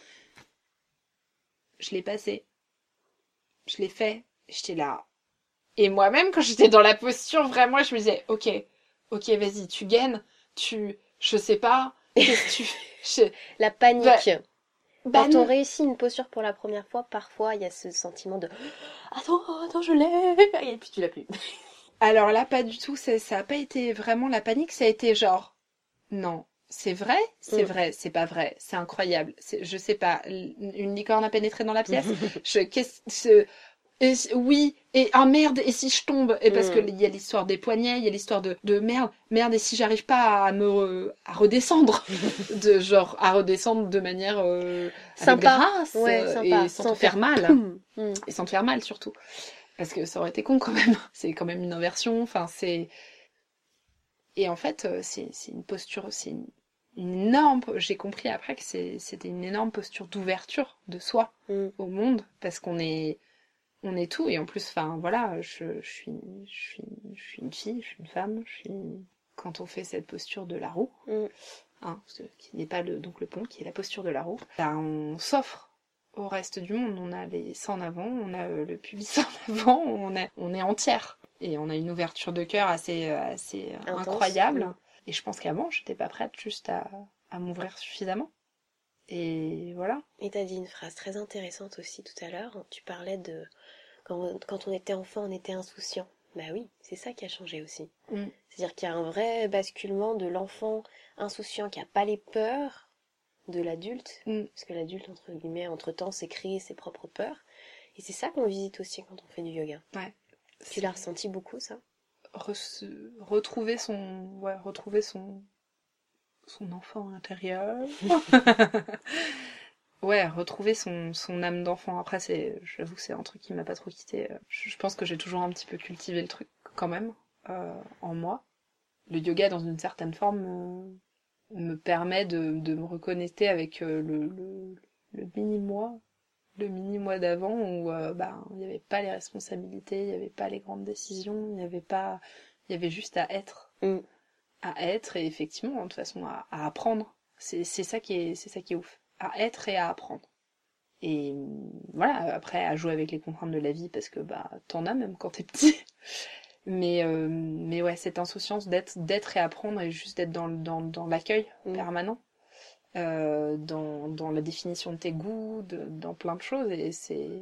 Je l'ai passé. Je l'ai fait. J'étais là. Et moi-même, quand j'étais dans la posture, vraiment, je me disais, ok, ok, vas-y, tu gagnes, tu, je sais pas, qu'est-ce que tu La panique. Bah, bah, Quand on réussit une posture pour la première fois, parfois il y a ce sentiment de attends, attends, je l'ai et puis tu l'as plus. Alors là, pas du tout. Ça, ça a pas été vraiment la panique. Ça a été genre non, c'est vrai, c'est mm. vrai, c'est pas vrai, c'est incroyable. Je sais pas, une licorne a pénétré dans la pièce. je qu'est-ce et, oui, et ah merde, et si je tombe? Et parce qu'il mm. y a l'histoire des poignets, il y a l'histoire de, de merde, merde, et si j'arrive pas à me à redescendre, de genre à redescendre de manière euh, sympa, grâce, et sans, te faire, mal, mm. et sans te faire mal surtout, parce que ça aurait été con quand même. C'est quand même une inversion. Enfin, c'est et en fait, euh, c'est une posture, c'est une, énorme. J'ai compris après que c'était une énorme posture d'ouverture de soi mm. au monde, parce qu'on est on est tout et en plus enfin voilà je, suis je suis je suis une fille je suis une femme je suis quand on fait cette posture de la roue mm. hein, qui n'est pas le donc le pont qui est la posture de la roue ben, on s'offre au reste du monde on a les seins en avant on a euh, le pubis en avant on est on est entière et on a une ouverture de cœur assez assez incroyable mm. et je pense qu'avant j'étais pas prête juste à, à m'ouvrir suffisamment et voilà. Et t'as dit une phrase très intéressante aussi tout à l'heure. Tu parlais de quand, on était enfant, on était insouciant. Bah oui, c'est ça qui a changé aussi. Mm. C'est-à-dire qu'il y a un vrai basculement de l'enfant insouciant qui a pas les peurs de l'adulte, mm. parce que l'adulte, entre guillemets, entre-temps, s'est créé ses propres peurs. Et c'est ça qu'on visite aussi quand on fait du yoga. Ouais. Tu l'as ressenti beaucoup, ça? Retrouver son... Ouais, retrouver son... son enfant intérieur. Ouais, retrouver son, son âme d'enfant. Après, c'est, j'avoue que c'est un truc qui m'a pas trop quitté. Je, pense que j'ai toujours un petit peu cultivé le truc quand même euh, en moi. Le yoga, dans une certaine forme, euh, me permet de, de me reconnecter avec euh, le, le, le mini-moi, le mini-moi d'avant où bah, il n'y avait pas les responsabilités, il n'y avait pas les grandes décisions, il n'y avait pas, il y avait juste à être, mm. à être et effectivement, de toute façon, à, à apprendre. C'est, c'est ça qui est, c'est ça qui est ouf à être et à apprendre. Et voilà, après à jouer avec les contraintes de la vie parce que bah t'en as même quand t'es petit. Mais euh, mais ouais, cette insouciance d'être d'être et apprendre et juste d'être dans dans, dans l'accueil mm. permanent, euh, dans dans la définition de tes goûts, de, dans plein de choses et c'est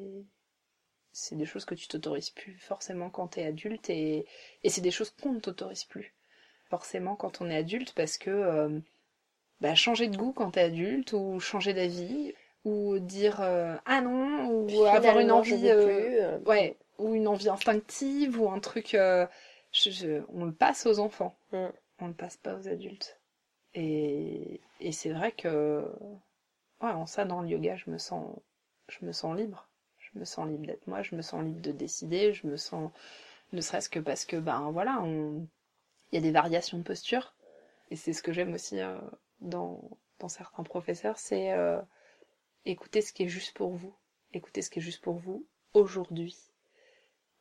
c'est des choses que tu t'autorises plus forcément quand t'es adulte et et c'est des choses qu'on ne t'autorise plus forcément quand on est adulte parce que euh, bah, changer de goût quand t'es adulte ou changer d'avis. ou dire euh, ah non ou avoir une envie euh, ouais ou une envie instinctive ou un truc on le passe aux enfants mm. on le passe pas aux adultes et, et c'est vrai que ouais en ça dans le yoga je me sens je me sens libre je me sens libre d'être moi je me sens libre de décider je me sens ne serait-ce que parce que ben voilà on il y a des variations de posture et c'est ce que j'aime aussi dans dans certains professeurs c'est écoutez ce qui est juste pour vous. Écoutez ce qui est juste pour vous aujourd'hui.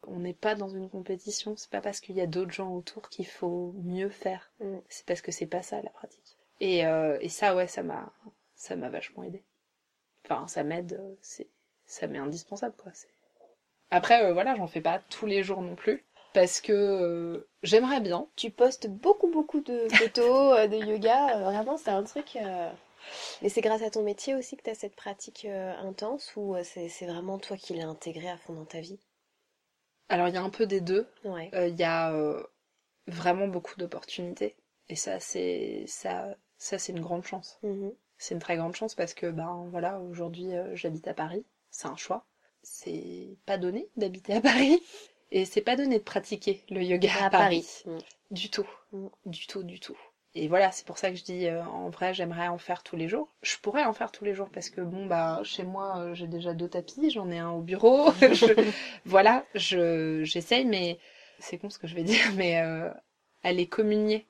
On n'est pas dans une compétition, c'est pas parce qu'il y a d'autres gens autour qu'il faut mieux faire. Mm. C'est parce que c'est pas ça la pratique. Et, euh, et ça, ouais, ça m'a, ça m'a vachement aidé. Enfin, ça m'aide, euh, c'est, ça m'est indispensable, quoi. Après, euh, voilà, j'en fais pas tous les jours non plus parce que j'aimerais bien. Tu postes beaucoup beaucoup de photos de yoga, vraiment c'est un truc. Mais c'est grâce à ton métier aussi que tu as cette pratique euh, intense ou euh, c'est vraiment toi qui l'as intégré à fond dans ta vie? Alors il y a un peu des deux. Euh, il y a vraiment beaucoup d'opportunités. Et ça, c'est ça, ça c'est une grande chance. Mm-hmm. C'est une très grande chance parce que ben voilà, aujourd'hui j'habite à Paris. C'est un choix. C'est pas donné d'habiter à Paris. Et c'est pas donné de pratiquer le yoga à, Paris. Mm. Du tout. Mm. Du tout, du tout. Et voilà, c'est pour ça que je dis, euh, en vrai, j'aimerais en faire tous les jours. Je pourrais en faire tous les jours parce que bon, bah, chez moi, euh, j'ai déjà deux tapis, j'en ai un au bureau. voilà, je, j'essaye, mais c'est con ce que je vais dire, mais euh, aller communier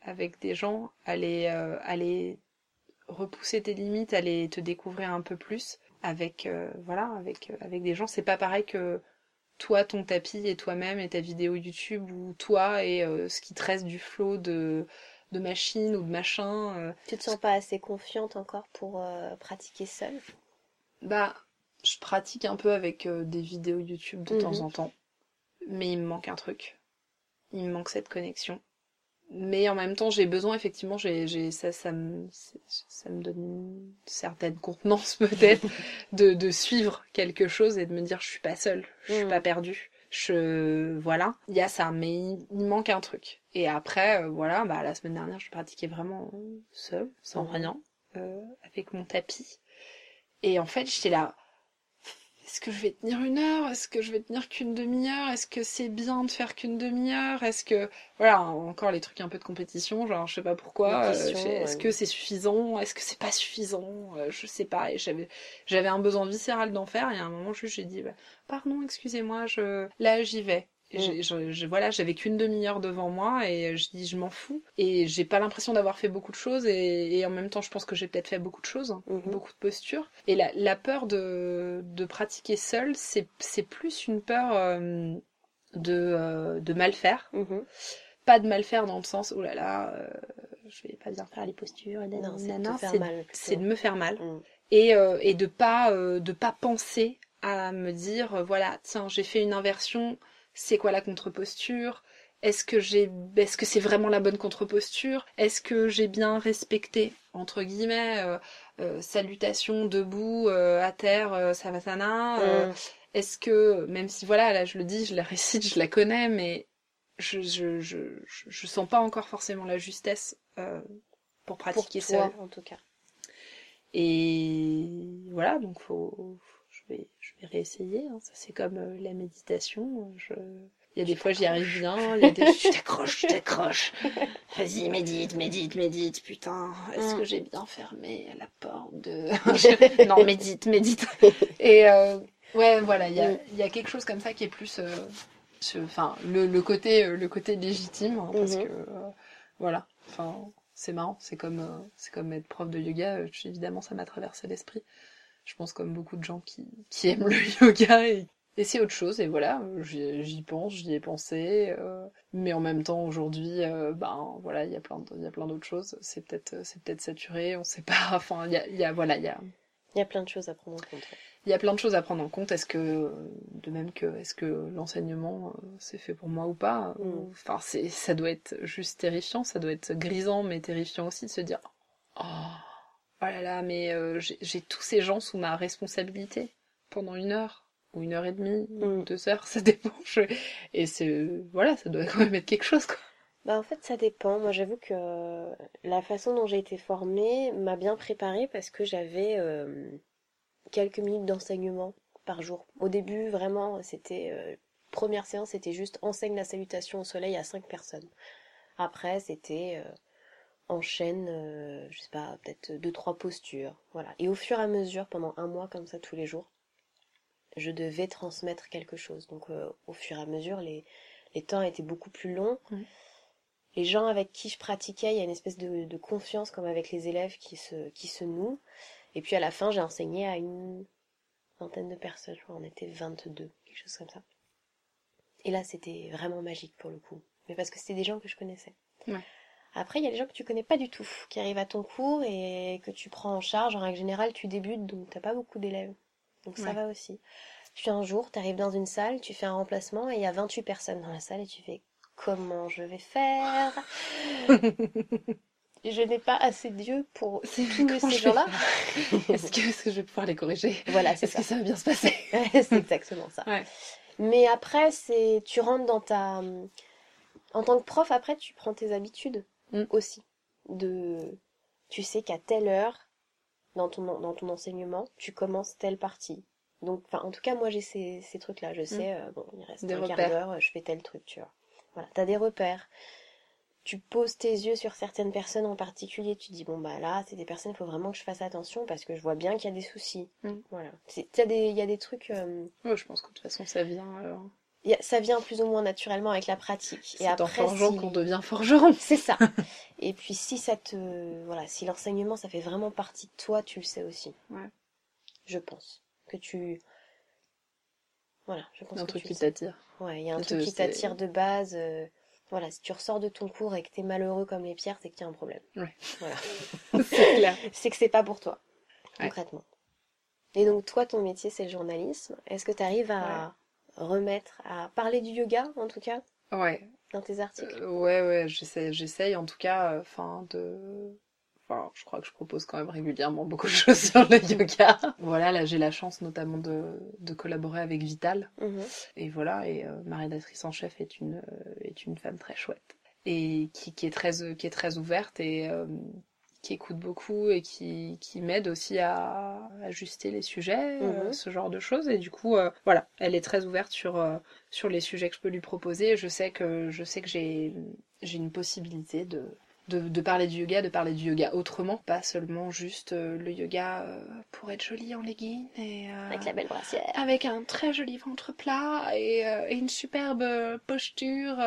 avec des gens, aller, aller repousser tes limites, aller te découvrir un peu plus avec, voilà, avec, avec des gens, c'est pas pareil que toi, ton tapis et toi-même et ta vidéo YouTube ou toi et ce qui te reste du flow de de machine ou de machin. Euh. Tu te sens pas assez confiante encore pour euh, pratiquer seule? Bah, je pratique un peu avec euh, des vidéos YouTube de temps mhm. en temps, mais il me manque un truc. Il me manque cette connexion. Mais en même temps, j'ai besoin, effectivement, j'ai, ça, ça, me, ça me donne une certaine contenance peut-être de, de suivre quelque chose et de me dire je suis pas seule, je suis mhm. pas perdue je voilà il y a ça mais il, manque un truc et après euh, voilà bah la semaine dernière je pratiquais vraiment seule sans mhm. rien euh, avec mon tapis et en fait j'étais là est-ce que je vais tenir une heure? Est-ce que je vais tenir qu'une demi-heure? Est-ce que c'est bien de faire qu'une demi-heure? Est-ce que voilà encore les trucs un peu de compétition, genre je sais pas pourquoi. Euh, est-ce que c'est suffisant? Est-ce que c'est pas suffisant? Euh, Je sais pas. Et j'avais j'avais un besoin viscéral d'en faire. Et à un moment juste j'ai dit bah, pardon, excusez-moi, je là j'y vais. Mm. Je, voilà, j'avais qu'une demi-heure devant moi et je dis je m'en fous. Et j'ai pas l'impression d'avoir fait beaucoup de choses et, en même temps je pense que j'ai peut-être fait beaucoup de choses, hein, mm-hmm. beaucoup de postures. Et la, la peur de, de pratiquer seule, c'est plus une peur euh, de, euh, de mal faire. Mm-hmm. Pas de mal faire dans le sens, oh là là, euh, je vais pas bien faire les postures. Non, c'est de, me faire mal. Mm. Et, et de pas de pas penser à me dire voilà tiens j'ai fait une inversion c'est quoi la contre-posture? Est-ce que j'ai, est-ce que c'est vraiment la bonne contre-posture? Est-ce que j'ai bien respecté entre guillemets euh, euh, salutation debout euh, à terre savasana Est-ce que même si voilà là je le dis, je la récite, je la connais, mais je je, je, je, sens pas encore forcément la justesse pour pratiquer ça. en tout cas. Et voilà donc faut je vais réessayer. Hein. Ça, c'est comme euh, la méditation. Je... Il y a des fois, j'y arrive bien. Il y a des... je t'accroche, je t'accroche. Vas-y, médite, médite, médite. Putain, est-ce que mm. j'ai bien fermé la porte de... non, médite, médite. Et euh, ouais, voilà, il y a, mm. y a quelque chose comme ça qui est plus... Euh, enfin, le, le, côté, le côté légitime, hein, parce mm-hmm. que... voilà, enfin... C'est marrant, c'est comme c'est comme être prof de yoga. évidemment, ça m'a traversé l'esprit je pense comme beaucoup de gens qui, qui aiment le yoga et, c'est autre chose et voilà j'y pense j'y ai pensé euh, mais en même temps aujourd'hui euh, ben voilà il y a plein il y a plein d'autres choses c'est peut-être c'est peut-être saturé on sait pas enfin il y a, y a voilà il y a il y a plein de choses à prendre en compte il y a plein de choses à prendre en compte est-ce que de même que est-ce que l'enseignement euh, c'est fait pour moi ou pas mm. enfin c'est ça doit être juste terrifiant ça doit être grisant mais terrifiant aussi de se dire oh oh là là, mais euh, j'ai tous ces gens sous ma responsabilité pendant une heure ou une heure et demie ou mm. deux heures, ça dépend. Et c'est voilà, ça doit quand même être quelque chose quoi. Bah en fait ça dépend. Moi j'avoue que la façon dont j'ai été formée m'a bien préparée parce que j'avais euh, quelques minutes d'enseignement par jour. Au début, vraiment, c'était euh, première séance, c'était juste enseigne la salutation au soleil à cinq personnes. Après, c'était euh, enchaîne, euh, je sais pas, peut-être deux trois postures, voilà. Et au fur et à mesure, pendant un mois comme ça tous les jours, je devais transmettre quelque chose. Donc euh, au fur et à mesure, les, les temps étaient beaucoup plus longs. Les gens avec qui je pratiquais, il y a une espèce de, de confiance comme avec les élèves qui se, qui se nouent. Et puis à la fin, j'ai enseigné à une vingtaine de personnes, je crois, on était 22, quelque chose comme ça. Et là, c'était vraiment magique pour le coup. Mais parce que c'était des gens que je connaissais. Ouais. Après, il y a des gens que tu connais pas du tout, qui arrivent à ton cours et que tu prends en charge. En règle générale, tu débutes, donc t'as pas beaucoup d'élèves. Donc ça va aussi. Puis un jour, tu arrives dans une salle, tu fais un remplacement et il y a 28 personnes dans la salle et tu fais comment je vais faire? Je n'ai pas assez d'yeux pour tous ces gens-là. Est-ce que, je vais pouvoir les corriger? Voilà, c'est Est-ce que ça va bien se passer? C'est exactement ça. Ouais. Mais après, c'est tu rentres dans ta en tant que prof, après tu prends tes habitudes Mm. aussi. De tu sais qu'à telle heure dans ton dans ton enseignement, tu commences telle partie. Donc enfin en tout cas moi j'ai ces, ces trucs là, je sais euh, bon, il reste Mm. Des un quart d'heure, je fais tel truc, tu vois. Voilà, tu as des repères. Tu poses tes yeux sur certaines personnes en particulier, tu dis bon bah là, c'est des personnes, il faut vraiment que je fasse attention parce que je vois bien qu'il y a des soucis. Mm. Voilà. Il y, a des- il y a des trucs euh, Ouais, je pense que de toute façon, ça vient. euh, il y a- ça vient plus ou moins naturellement avec la pratique. Et C'est en forgeant si- qu'on devient forgeron. c'est ça. Et puis si ça te, voilà, si l'enseignement ça fait vraiment partie de toi, tu le sais aussi. Ouais. Je pense que tu, voilà, je pense Un que truc tu qui t'attire. Ouais, il y a un truc qui t'attire de base. euh, Voilà, si tu ressors de ton cours et que t'es malheureux comme les pierres, c'est qu'il y a un problème. Ouais. Voilà. c'est clair. C'est que c'est pas pour toi, Ouais. concrètement. Et donc toi, ton métier c'est le journalisme. Est-ce que tu arrives à remettre, à parler du yoga en tout cas Ouais. dans tes articles Euh, ouais, ouais, j'essaie, j'essaye en tout cas, enfin, de. Enfin, je crois que je propose quand même régulièrement beaucoup de choses sur le yoga. Voilà, là j'ai la chance notamment de, de collaborer avec Vital. Mhm. Et voilà, et euh, ma rédactrice en chef est une, euh, est une femme très chouette. Et qui, qui, est, très, euh, qui est très ouverte et euh, qui écoute beaucoup et qui, qui m'aide aussi à ajuster les sujets, euh, Mhm. ce genre de choses. Et du coup, euh, voilà, elle est très ouverte sur, euh, sur les sujets que je peux lui proposer. Je sais que, je sais que j'ai, j'ai une possibilité de, de, de parler du yoga, de parler du yoga autrement, pas seulement juste le yoga pour être jolie en legging et Avec la belle brassière. avec un très joli ventre plat et, et une superbe posture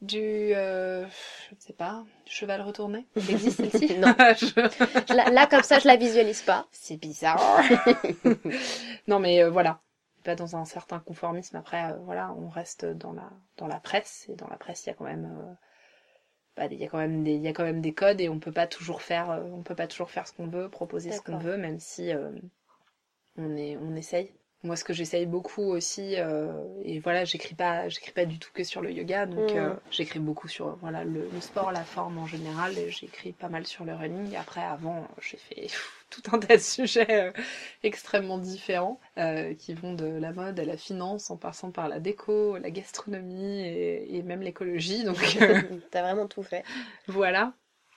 du euh, je ne sais pas du cheval retourné? Elle existe celle-ci Non. Je- Là, là, comme ça, je la visualise pas. C'est bizarre. non mais euh, voilà, pas dans un certain conformisme. Après euh, voilà, on reste dans la dans la presse et dans la presse il y a quand même euh, bah, il y a quand même des il y a quand même des codes et on peut pas toujours faire euh, on peut pas toujours faire ce qu'on veut, proposer ce qu'on veut même si euh, on est on essaye. Moi ce que j'essaye beaucoup aussi euh, et voilà, j'écris pas j'écris pas du tout que sur le yoga donc Mhm. euh, j'écris beaucoup sur voilà le, le sport, la forme en général j'écris pas mal sur le running. Après avant, j'ai fait tout un tas de sujets euh, extrêmement différents euh, qui vont de la mode à la finance en passant par la déco, la gastronomie et, et même l'écologie. Donc euh, T'as vraiment tout fait. voilà.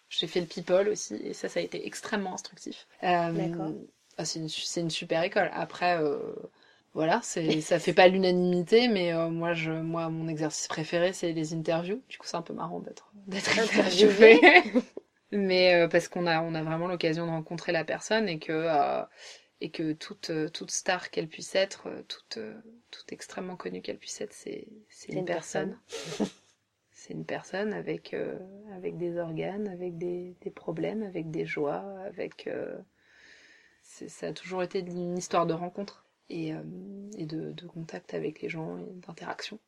J'ai fait le people aussi et ça, ça a été extrêmement instructif. Euh, D'accord. Ah, c'est une, c'est une super école. Après, euh, voilà, c'est, ça fait pas l'unanimité, mais euh, moi, je, moi, mon exercice préféré, c'est les interviews. Du coup, c'est un peu marrant d'être, d'être Interviewé. mais euh, parce qu'on a, on a vraiment l'occasion de rencontrer la personne et que, euh, et que toute, euh, toute star qu'elle puisse être, euh, toute, toute extrêmement connue qu'elle puisse être, c'est, c'est une, une personne. c'est une personne avec, euh, avec des organes, avec des, des problèmes, avec des joies, avec. Ça a toujours été une histoire de rencontre et, euh, et de, de contact avec les gens et d'interaction.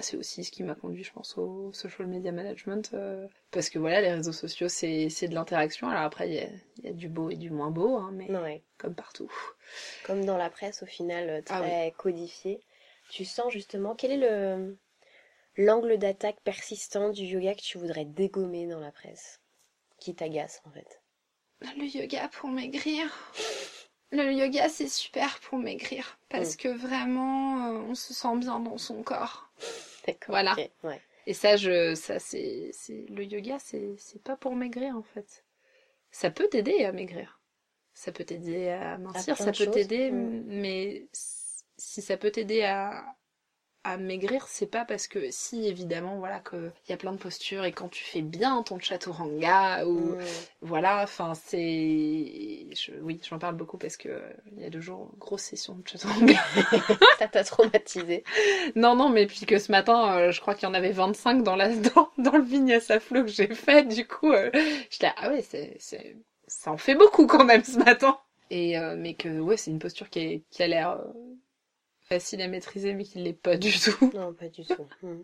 C'est aussi ce qui m'a conduit, je pense, au social media management. euh, parce que voilà, les réseaux sociaux, c'est de l'interaction. Alors après, il y a, il y a du beau et du moins beau, hein, mais Ouais. comme partout. Comme dans la presse, au final, euh, Ah très codifié. Tu sens justement quel est le l'angle d'attaque persistant du yoga que tu voudrais dégommer dans la presse Qui t'agace en fait? Le yoga pour maigrir. Le yoga, c'est super pour maigrir. Parce Mm. que vraiment, euh, on se sent bien dans son corps. D'accord. Voilà. Ouais. Et ça, je, ça, c'est, c'est, le yoga, c'est, c'est pas pour maigrir, en fait. Ça peut t'aider à maigrir. ça peut t'aider à mincir, plein ça peut t'aider, Mm. mais si ça peut t'aider à, à maigrir, c'est pas parce que si évidemment voilà que il y a plein de postures et quand tu fais bien ton chaturanga ou Mm. voilà, enfin c'est je- oui, j'en parle beaucoup parce que euh, il y a deux jours grosse session de chaturanga. Ça t'a traumatisé. non non, mais puis que ce matin, euh, je crois qu'il y en avait 25 dans la dans, dans le vinyasa flow que j'ai fait, du coup euh, j'étais ah ouais, c'est c'est ça en fait beaucoup quand même ce matin. Et euh, mais que ouais, c'est une posture qui, est, qui a l'air euh, facile à maîtriser mais qui l'est pas du tout. Non, pas du tout. Mm.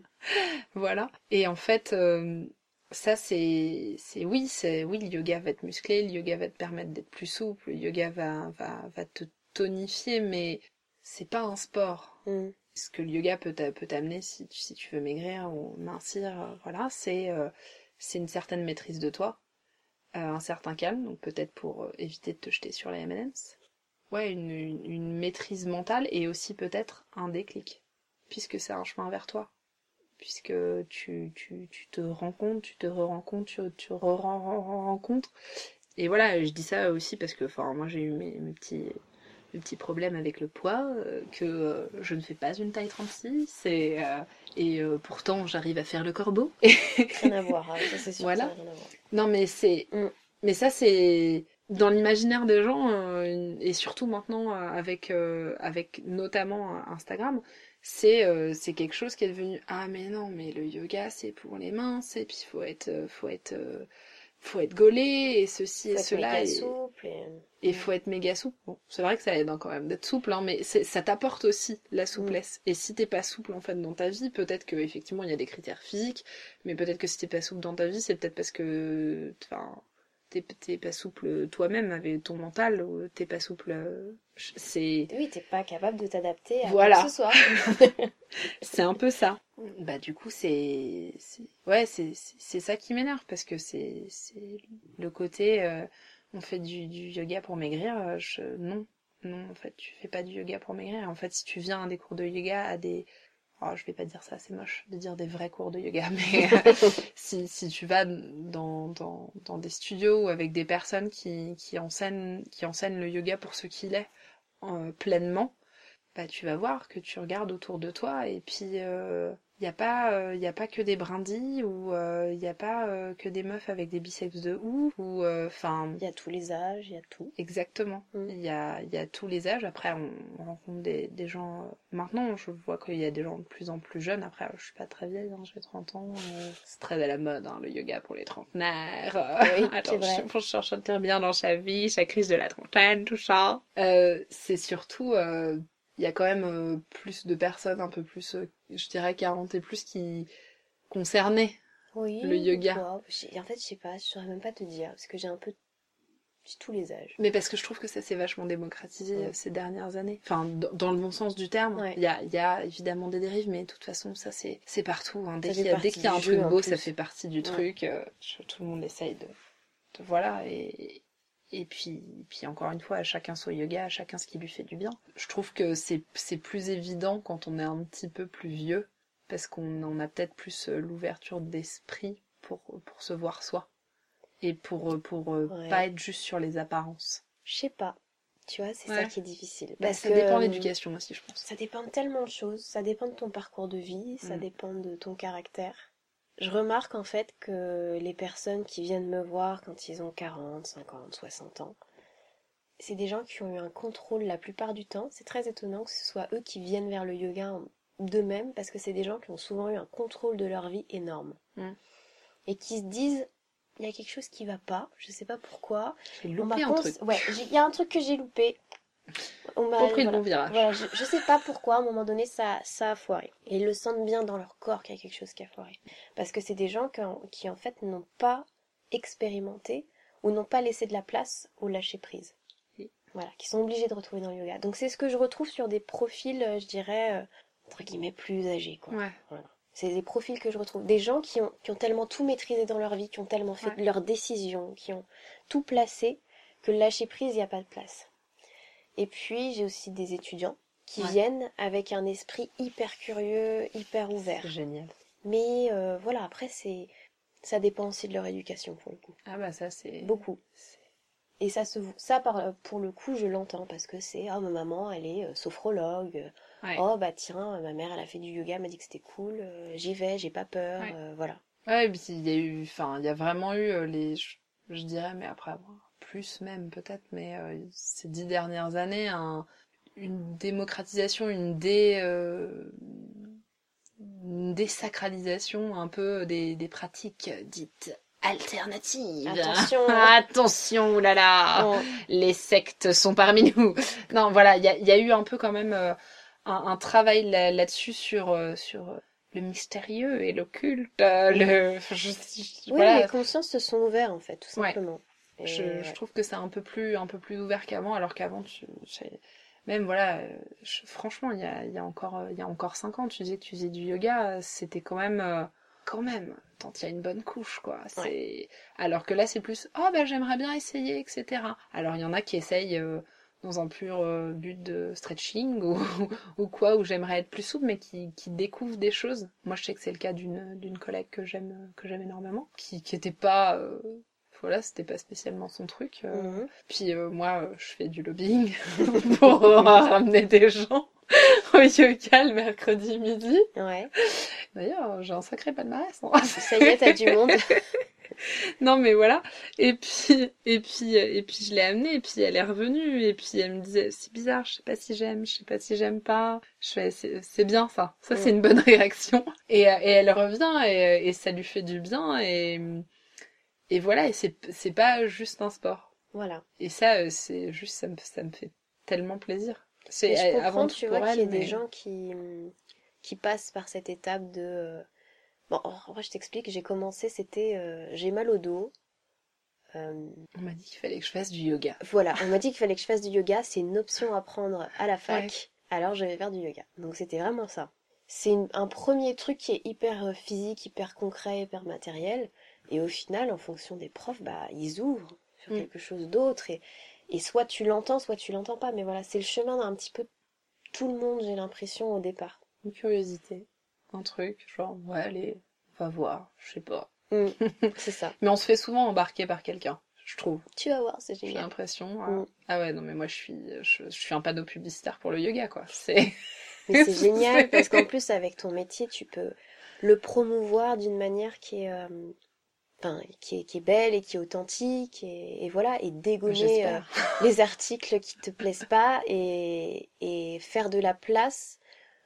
Voilà. Et en fait, euh, ça c'est, c'est oui, c'est oui, le yoga va te muscler, le yoga va te permettre d'être plus souple, le yoga va, va, va te tonifier, mais c'est pas un sport. Mm. Ce que le yoga peut t'a- peut t'amener si, tu- si tu veux maigrir ou mincir, euh, voilà, c'est euh, c'est une certaine maîtrise de toi, euh, un certain calme, donc peut-être pour éviter de te jeter sur les M&M's. Ouais, une, une, une maîtrise mentale et aussi peut-être un déclic, puisque c'est un chemin vers toi puisque tu, tu, tu te rends compte, tu te rends compte, tu, tu rencontres. Et voilà, je dis ça aussi parce que enfin, moi j'ai eu mes, mes petits, mes petits problèmes avec le poids, euh, que euh, je ne fais pas une taille 36, et, euh, et euh, pourtant j'arrive à faire le corbeau. Rien à voir, hein, ça c'est sûr. Voilà. ça a rien à voir. Non mais c'est... Mm. Mais ça c'est... Dans l'imaginaire des gens, euh, et surtout maintenant euh, avec, euh, avec notamment euh, Instagram, c'est euh, c'est quelque chose qui est devenu ah mais non mais le yoga c'est pour les minces et puis faut être euh, faut être euh, faut être gaulé et ceci Faut et être cela méga et souple et... et faut être méga souple. Bon, c'est vrai que ça aide hein, quand même d'être souple, hein, mais ça t'apporte aussi la souplesse. Et si t'es pas souple en fait dans ta vie, peut-être que effectivement il y a des critères physiques, mais peut-être que si t'es pas souple dans ta vie, c'est peut-être parce que enfin t'es pas souple toi-même avec ton mental t'es pas souple. euh, C'est Oui, t'es pas capable de t'adapter à Voilà. quoi que ce soit. c'est un peu ça. Bah du coup c'est c'est- ouais c'est ça qui m'énerve parce que c'est c'est le côté euh, on fait du, du yoga pour maigrir euh, je non non en fait tu fais pas du yoga pour maigrir en fait si tu viens à des cours de yoga à des oh, je vais pas dire ça c'est moche de dire des vrais cours de yoga mais euh, si si tu vas dans dans dans des studios ou avec des personnes qui qui enseignent qui enseignent le yoga pour ce qu'il est euh, pleinement bah tu vas voir que tu regardes autour de toi et puis il n'y a pas il y a pas que des brindilles ou il n'y a pas euh, que des meufs avec des biceps de ouf ou enfin Il y a tous les âges, il y a tout. exactement. Mm. il y a il y a tous les âges. Après on, on rencontre des, des gens euh, maintenant. Je vois qu'il y a des gens de plus en plus jeunes. Après je suis pas très vieille hein, j'ai 30 ans euh, c'est très à la mode hein, le yoga pour les trentenaires. Oui, attention vrai. pour se sentir bien dans sa vie chaque crise de la trentaine tout ça. Euh, c'est surtout euh, il y a quand même euh, plus de personnes un peu plus, euh, je dirais 40 et plus qui concernées. Oui. Le yoga. En fait, je sais pas, je saurais même pas te dire, parce que j'ai un peu... Tous les âges. Mais parce que je trouve que ça s'est vachement démocratisé Ouais. euh, ces dernières années. Enfin, dans, le bon sens du terme. Ouais. Il y, a, y a évidemment des dérives, mais de toute façon, ça c'est c'est partout. hein. Dès qu'il y, qu'il y a un truc beau, ça fait partie du Ouais. truc. euh, tout le monde essaye de, de- voilà. Et, et puis, puis encore une fois, à chacun son yoga, à chacun ce qui lui fait du bien. Je trouve que c'est plus évident quand on est un petit peu plus vieux, parce qu'on en a peut-être plus euh, l'ouverture d'esprit pour, pour se voir soi. Et pour, euh, pour euh, Ouais. pas être juste sur les apparences. Je sais pas. Tu vois, c'est Ouais. ça qui est difficile. Bah, Parce ça que, dépend de l'éducation aussi, je pense. Ça dépend de tellement de choses. Ça dépend de ton parcours de vie, ça Mm. dépend de ton caractère. Je remarque en fait que les personnes qui viennent me voir quand ils ont 40, 50, 60 ans, c'est des gens qui ont eu un contrôle la plupart du temps. C'est très étonnant que ce soit eux qui viennent vers le yoga d'eux-mêmes parce que c'est des gens qui ont souvent eu un contrôle de leur vie énorme. Mm. Et qui se disent, il y a quelque chose qui va pas, je sais pas pourquoi. J'ai loupé un truc. Ouais, il y a un truc que j'ai loupé. On m'a le voilà. bon virage. Voilà, je, je sais pas pourquoi, à un moment donné, ça, ça a foiré. Et ils le sentent bien dans leur corps qu'il y a quelque chose qui a foiré. Parce que c'est des gens qui, en- qui, en fait, n'ont pas expérimenté ou n'ont pas laissé de la place au lâcher-prise. Oui. Voilà, qui sont obligés de retrouver dans le yoga. Donc c'est ce que je retrouve sur des profils, euh, je dirais, euh, entre guillemets, plus âgés, quoi. Ouais. C'est des profils que je retrouve. Des gens qui ont, qui ont tellement tout maîtrisé dans leur vie, qui ont tellement fait Ouais. leurs décisions, qui ont tout placé, que le lâcher prise, il n'y a pas de place. Et puis, j'ai aussi des étudiants qui Ouais. viennent avec un esprit hyper curieux, hyper ouvert. Génial. Mais euh, voilà, après, c'est ça dépend aussi de leur éducation, pour le coup. Ah bah ça c'est... Beaucoup. Et ça, se, ça par, pour le coup, je l'entends parce que c'est oh, ma maman, elle est euh, sophrologue. Ouais. Oh, bah tiens, ma mère, elle a fait du yoga, elle m'a dit que c'était cool. euh, J'y vais, j'ai pas peur. Ouais. euh, voilà. Ouais, et puis il y a eu, enfin, il y a vraiment eu euh, les, je dirais, mais après avoir plus même peut-être, mais euh, ces dix dernières années, un, une démocratisation, une dé, euh, une désacralisation un peu des, des pratiques dites alternatives. Attention. Attention, oulala, Bon, les sectes sont parmi nous. Non, voilà, il y y a eu un peu quand même euh, un, un travail là- là-dessus sur euh, sur euh, le mystérieux et l'occulte. euh, le, je- je- oui, voilà, les consciences se sont ouvertes en fait, tout Ouais. Et, je, ouais. je trouve que c'est un peu plus un peu plus ouvert qu'avant, alors qu'avant tu même voilà, euh, je- franchement, il y a, il y a encore euh, il y a encore cinq ans, tu disais que tu faisais du yoga, euh, c'était quand même quand même tant il y a une bonne couche quoi. C'est alors que là c'est plus oh ben j'aimerais bien essayer etc. Alors il y en a qui essayent euh, dans un pur euh, but de stretching ou, ou quoi, où j'aimerais être plus souple, mais qui, qui découvrent des choses. Moi, je sais que c'est le cas d'une d'une collègue que j'aime que j'aime énormément, qui qui était pas euh, voilà, c'était pas spécialement son truc. euh. Mhm. Puis euh, moi, euh, je fais du lobbying pour ramener des gens au yoga le mercredi midi. Ouais. D'ailleurs, j'ai un sacré palmarès. hein. Ça y est, t'as du monde. non mais voilà et puis et puis et puis je l'ai amenée et puis elle est revenue et puis elle me disait c'est bizarre je sais pas si j'aime je sais pas si j'aime pas je fais c'est bien ça ça c'est Mm. une bonne réaction et, et elle revient et, et ça lui fait du bien et et voilà et c'est c'est pas juste un sport Voilà. et ça euh, c'est juste ça me ça me fait tellement plaisir c'est je euh, comprends, avant tout tu pour vois, qu'il y a des gens qui, qui passent par cette étape de... euh, Bon, en vrai, je t'explique, j'ai commencé, c'était... euh, j'ai mal au dos. Euh, on m'a dit qu'il fallait que je fasse du yoga voilà, on m'a dit qu'il fallait que je fasse du yoga, c'est une option à prendre à la fac, alors je vais faire du yoga. Donc c'était vraiment ça. C'est une- un premier truc qui est hyper physique, hyper concret, hyper matériel, et au final, en fonction des profs, bah, ils ouvrent sur Mm. quelque chose d'autre, et, et soit tu l'entends, soit tu l'entends pas, mais voilà, c'est le chemin d'un petit peu tout le monde, j'ai l'impression, au départ. une curiosité un truc genre ouais allez on va voir je sais pas C'est ça. Mais on se fait souvent embarquer par quelqu'un, je trouve. Tu vas voir, c'est J'ai génial. l'impression. euh, Mm. Ah ouais, non mais moi je suis, je, je suis un panneau publicitaire pour le yoga quoi. C'est. Mais c'est génial parce qu'en plus avec ton métier, tu peux le promouvoir d'une manière qui est, euh, enfin, qui est, qui est belle et qui est authentique et, et voilà et dégommer euh, les articles qui te plaisent pas et, et faire de la place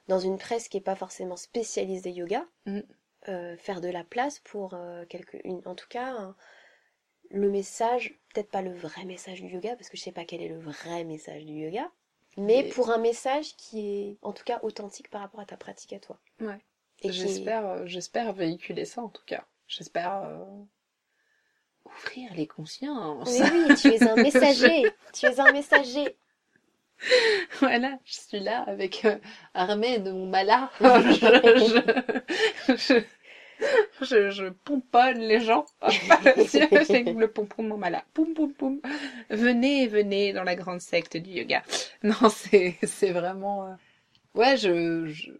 dans une presse qui est pas forcément spécialisée yoga, Mm. euh, faire de la place pour euh, quelque, une, en tout cas un- le message, peut-être pas le vrai message du yoga parce que je sais pas quel est le vrai message du yoga, mais pour un message qui est en tout cas authentique par rapport à ta pratique à toi. Ouais. J'espère, euh, j'espère véhiculer ça en tout cas. J'espère euh, ouvrir les consciences. Oui, oui, tu es un messager. tu es un messager. voilà, je suis là avec euh, armée de mon mala. je, je, je, je, pomponne les gens avec le pompon de mon mala. Poum poum poum. Venez, venez dans la grande secte du yoga. Non, c'est c'est vraiment. euh, Ouais, je je-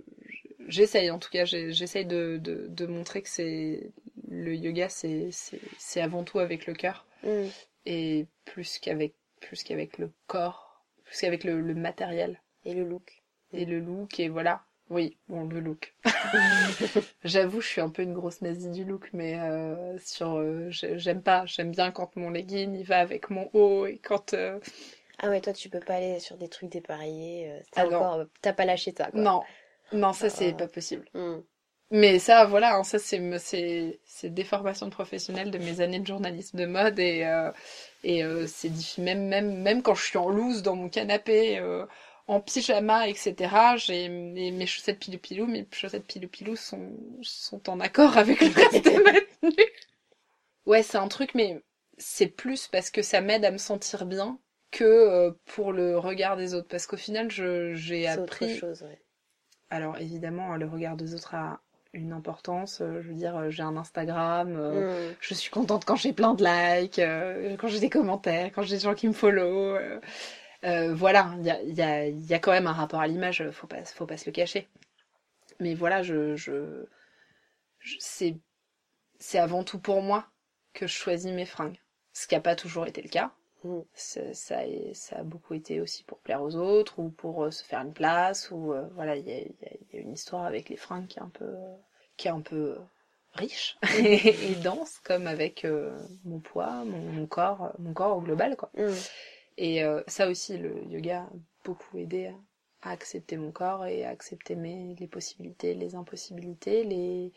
j'essaye en tout cas. J'essaye de, de de montrer que c'est le yoga, c'est c'est c'est avant tout avec le cœur Mm. et plus qu'avec plus qu'avec le corps, plus qu'avec le, le matériel Et le look. et le look et voilà. Oui, bon le look. J'avoue, je suis un peu une grosse nazie du look, mais euh, sur euh, j'ai- j'aime pas, j'aime bien quand mon legging il va avec mon haut et quand euh, Ah ouais, toi tu peux pas aller sur des trucs dépareillés. T'as Ah encore, t'as pas lâché ça quoi. non, non ça c'est Ah. pas possible. Mm. Mais ça, voilà, hein, ça c'est c'est c'est des formations professionnelles de mes années de journalisme de mode et euh, et euh, c'est même même même quand je suis en loose dans mon canapé euh, en pyjama etc. J'ai mes, mes chaussettes pilou pilou, mes chaussettes pilou pilou sont sont en accord avec le reste de ma tenue. Ouais, c'est un truc, mais c'est plus parce que ça m'aide à me sentir bien que euh, pour le regard des autres, parce qu'au final, je j'ai C'est autre appris. chose, ouais. Alors évidemment, le regard des autres a une importance. euh, Je veux dire, euh, j'ai un Instagram, euh, Mm. je suis contente quand j'ai plein de likes, euh, quand j'ai des commentaires, quand j'ai des gens qui me follow. euh, voilà, il y a, y, a, y a quand même un rapport à l'image, faut pas, faut pas se le cacher. Mais voilà, je, je, je- c'est, c'est avant tout pour moi que je choisis mes fringues. Ce qui n'a pas toujours été le cas. Mm. Ça, ça, a- beaucoup été aussi pour plaire aux autres ou pour euh, se faire une place ou euh, voilà, il y a, y y une histoire avec les fringues qui est un peu, euh, qui est un peu riche et dense comme avec euh, mon poids, mon, mon corps, mon corps au global quoi. Mm. Et euh, ça aussi, le yoga a beaucoup aidé à, à accepter mon corps et à accepter mes, les possibilités, les impossibilités, les,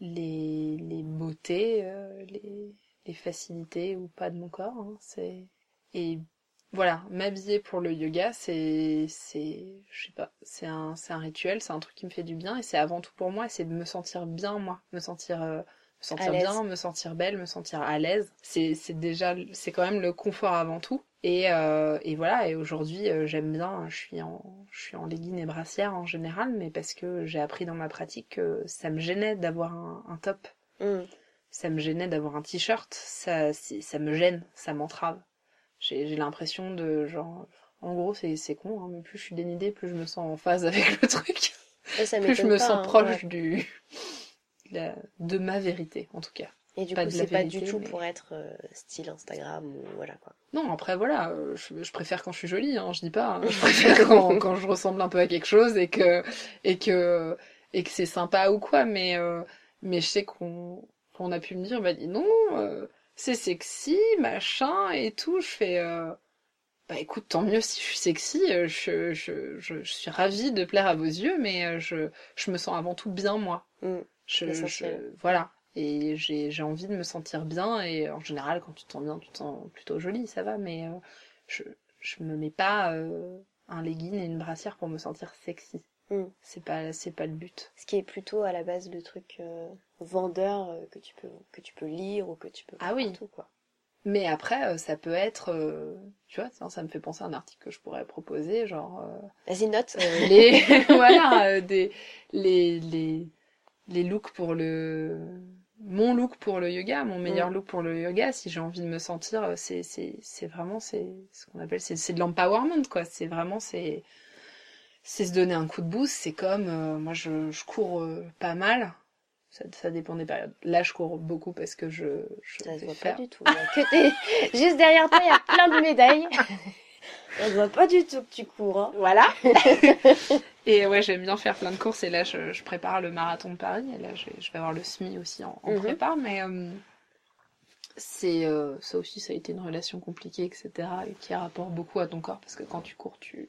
les, les beautés, les, les facilités ou pas de mon corps. hein. c'est... Et voilà, m'habiller pour le yoga, c'est, c'est, je sais pas, c'est un, c'est un rituel, c'est un truc qui me fait du bien et c'est avant tout pour moi, c'est de me sentir bien moi, me sentir, euh, me sentir bien, me sentir belle, me sentir à l'aise. C'est, c'est déjà, c'est quand même le confort avant tout. Et, euh, et voilà, et aujourd'hui euh, j'aime bien, je suis en, je suis en legging et brassière en général, mais parce que j'ai appris dans ma pratique que ça me gênait d'avoir un, un top, Mm. Ça me gênait d'avoir un t-shirt, ça, ça me gêne, ça m'entrave. J'ai, l'impression de genre, en gros c'est, c'est con, hein, mais plus je suis dénudée, plus je me sens en phase avec le truc, Et ça plus je me pas, sens hein, proche ouais. du, la- de ma vérité en tout cas. Et du pas coup, c'est pas du tout mais- pour être euh, style Instagram ou voilà quoi. Non, après voilà, euh, je, je préfère quand je suis jolie, hein, je dis pas. hein. Je préfère quand, quand je ressemble un peu à quelque chose et que et que et que c'est sympa ou quoi. Mais euh, mais je sais qu'on qu'on a pu me dire, bah dis non, euh, c'est sexy, machin et tout. Je fais, euh, bah écoute, tant mieux si je suis sexy. euh, Je je je, je suis ravie de plaire à vos yeux, mais euh, je je me sens avant tout bien moi. Mm. Je, voilà. Et j'ai j'ai envie de me sentir bien. Et en général, quand tu te sens bien, tu te sens plutôt jolie, ça va. Mais euh, je, je me mets pas euh, un legging et une brassière pour me sentir sexy. Mm. C'est pas, c'est pas le but. Ce qui est plutôt à la base le truc euh, vendeur euh, que tu peux que tu peux lire ou que tu peux Ah oui. partout, quoi. Mais après, euh, ça peut être, euh, tu vois, ça, ça me fait penser à un article que je pourrais proposer, genre euh, Vas-y note. les, voilà, euh, des, les, les, les looks pour le, mon look pour le yoga, mon meilleur Mm. look pour le yoga, si j'ai envie de me sentir, c'est, c'est, c'est vraiment, c'est ce qu'on appelle, c'est, c'est de l'empowerment, quoi. C'est vraiment, c'est, c'est se donner un coup de boost. C'est comme, euh, moi, je, je cours euh, pas mal. Ça, ça dépend des périodes. Là, je cours beaucoup parce que je, je Ça se voit faire pas du tout. Que t'es- Juste derrière toi, il y a plein de médailles. On ne voit pas du tout que tu cours. Hein. Voilà. et ouais, j'aime bien faire plein de courses. Et là, je, je prépare le marathon de Paris. Et là, je, vais- je vais avoir le SMI aussi en, en Mhm. prépa. Mais euh, c'est ça aussi, ça a été une relation compliquée, etc. Et qui rapporte beaucoup à ton corps parce que quand tu cours, tu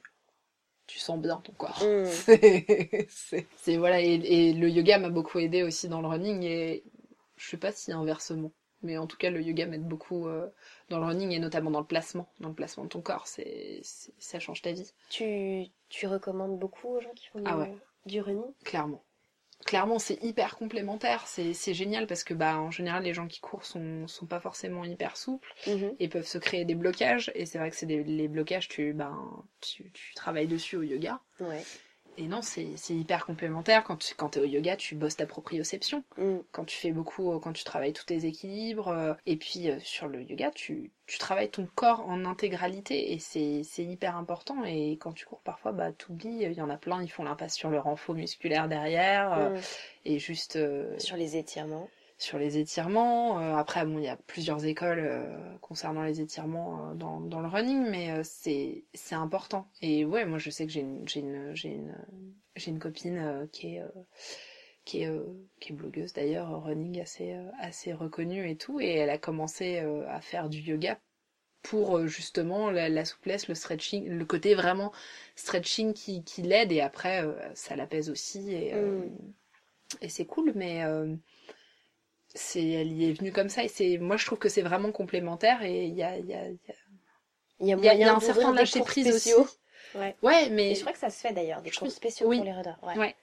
tu sens bien ton corps. Mm. C'est- voilà. Et, et le yoga m'a beaucoup aidé aussi dans le running. Et je sais pas si inversement. Mais en tout cas, le yoga m'aide beaucoup euh, dans le running et notamment dans le placement, dans le placement de ton corps. C'est, c'est- ça change ta vie. Tu, tu recommandes beaucoup aux gens qui font du, Ah ouais. du running? Clairement. Clairement, c'est hyper complémentaire, c'est c'est génial parce que bah en général les gens qui courent sont sont pas forcément hyper souples Mhm. et peuvent se créer des blocages et c'est vrai que c'est des les blocages tu ben tu, tu travailles dessus au yoga Ouais. Et non c'est c'est hyper complémentaire quand tu quand t'es au yoga tu bosses ta proprioception Mm. quand tu fais beaucoup quand tu travailles tous tes équilibres euh, et puis euh, sur le yoga tu tu travailles ton corps en intégralité et c'est c'est hyper important et quand tu cours parfois bah t'oublies il y en a plein ils font l'impasse sur le renfort musculaire derrière euh, Mm. et juste euh, Sur les étirements. Sur les étirements. Euh, après, bon, il y a plusieurs écoles euh, concernant les étirements euh, dans, dans le running, mais euh, c'est c'est important. Et ouais, moi je sais que j'ai une j'ai une j'ai une j'ai une copine euh, qui est euh, qui est euh, qui est blogueuse d'ailleurs running assez euh, assez reconnue et tout, et elle a commencé euh, à faire du yoga pour justement la, la souplesse, le stretching, le côté vraiment stretching qui, qui l'aide et après euh, ça l'apaise aussi et, euh, Mm. et c'est cool mais euh, c'est elle y est venue comme ça et c'est moi je trouve que c'est vraiment complémentaire et il y a il y a, il y a- y a y a- un certain lâcher prise aussi. Ouais. ouais Et mais je crois que ça se fait d'ailleurs, des cours spéciaux oui. pour les runners. Ouais. Ouais.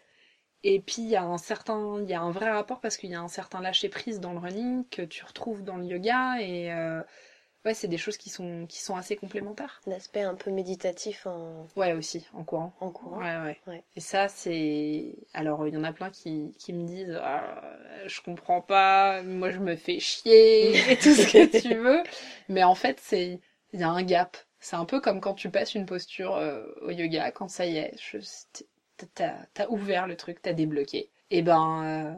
et puis il y a un certain il y a un vrai rapport parce qu'il y a un certain lâcher prise dans le running que tu retrouves dans le yoga et euh, ouais c'est des choses qui sont qui sont assez complémentaires L'aspect un peu méditatif en, ouais aussi en courant en courant. Ouais, ouais. Ouais. Et ça, c'est. Alors, il y en a plein qui, qui me disent Ah, Je comprends pas, moi je me fais chier, et tout ce que tu veux. Mais en fait, c'est il y a un gap. C'est un peu comme quand tu passes une posture euh, au yoga, quand ça y est, je- t'as t'as ouvert le truc, t'as débloqué. Et ben. euh,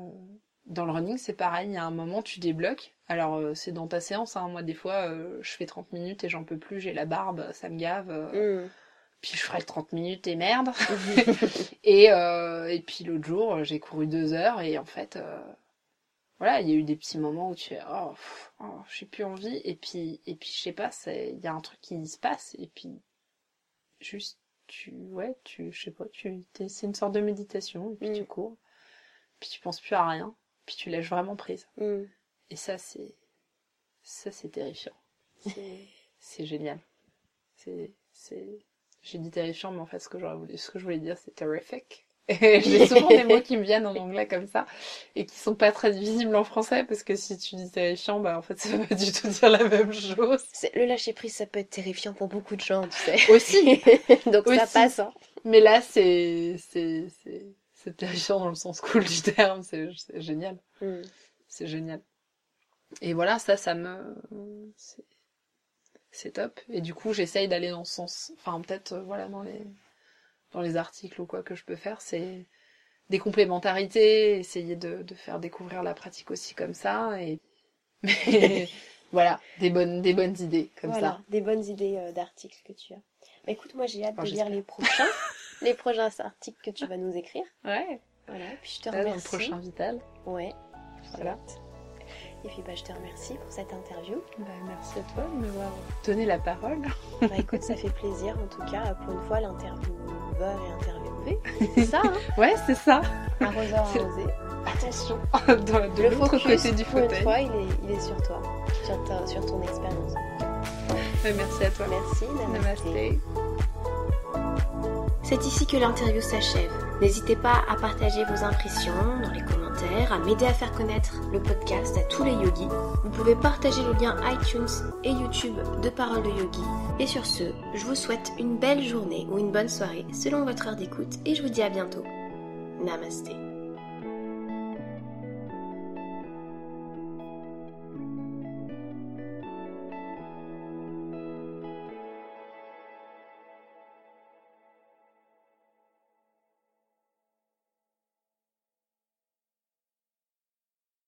dans le running, c'est pareil, il y a un moment, tu débloques. Alors, euh, c'est dans ta séance, hein. moi, des fois, euh, je fais 30 minutes et j'en peux plus, j'ai la barbe, ça me gave. euh, Mm. Puis je ferai le 30 minutes et merde. et, euh, et puis l'autre jour, j'ai couru deux heures et en fait, euh, voilà, il y a eu des petits moments où tu fais, oh, oh, j'ai plus envie. Et puis, et puis je sais pas, il y a un truc qui se passe et puis juste, tu, ouais, tu, je sais pas, tu, t'es- c'est une sorte de méditation et puis Mm. tu cours. Puis tu penses plus à rien. Puis tu lâches vraiment prise. Mm. Et ça, c'est, ça, c'est terrifiant. C'est, c'est génial. C'est, c'est, j'ai dit terrifiant, mais en fait, ce que j'aurais voulu, ce que je voulais dire, c'est terrific. J'ai souvent des mots qui me viennent en anglais comme ça, et qui sont pas très visibles en français, parce que si tu dis terrifiant, bah, en fait, ça veut pas du tout dire la même chose. C'est- Le lâcher prise, ça peut être terrifiant pour beaucoup de gens, tu sais. Aussi. Donc ça Aussi. passe. Hein. Mais là, c'est, c'est, c'est, terrifiant dans le sens cool du terme, c'est, génial. Mm. C'est génial. Et voilà, ça, ça me. C'est, top. Et du coup, j'essaye d'aller dans ce sens. Enfin, peut-être, euh, voilà, dans les, dans les articles ou quoi que je peux faire, c'est des complémentarités, essayer de, de faire découvrir la pratique aussi comme ça. Et. Mais voilà, des bonnes, des bonnes idées comme voilà, ça. des bonnes idées euh, d'articles que tu as. Bah, écoute, moi j'ai hâte Enfin, de lire les prochains, les prochains articles que tu vas nous écrire. Ouais, Voilà, puis je te là, dans le remercie. prochain Vital. Ouais, Voilà. et puis bah, je te remercie pour cette interview. Bah, merci à toi de m'avoir donné la parole. Bah écoute, ça fait plaisir en tout cas, pour une fois l'intervieweur est interviewé. C'est ça, hein Ouais, c'est ça. Arroseur arrosé. Attention, de, de Le l'autre côté du pour une fauteuil. fois, il est, il est sur toi, sur, ta- sur ton expérience. Ouais, merci à toi. Merci, namasté. Namasté. C'est ici que l'interview s'achève. N'hésitez pas à partager vos impressions dans les commentaires, à m'aider à faire connaître le podcast à tous les yogis. Vous pouvez partager le lien iTunes et YouTube de Parole de Yogi. Et sur ce, je vous souhaite une belle journée ou une bonne soirée selon votre heure d'écoute et je vous dis à bientôt. Namasté.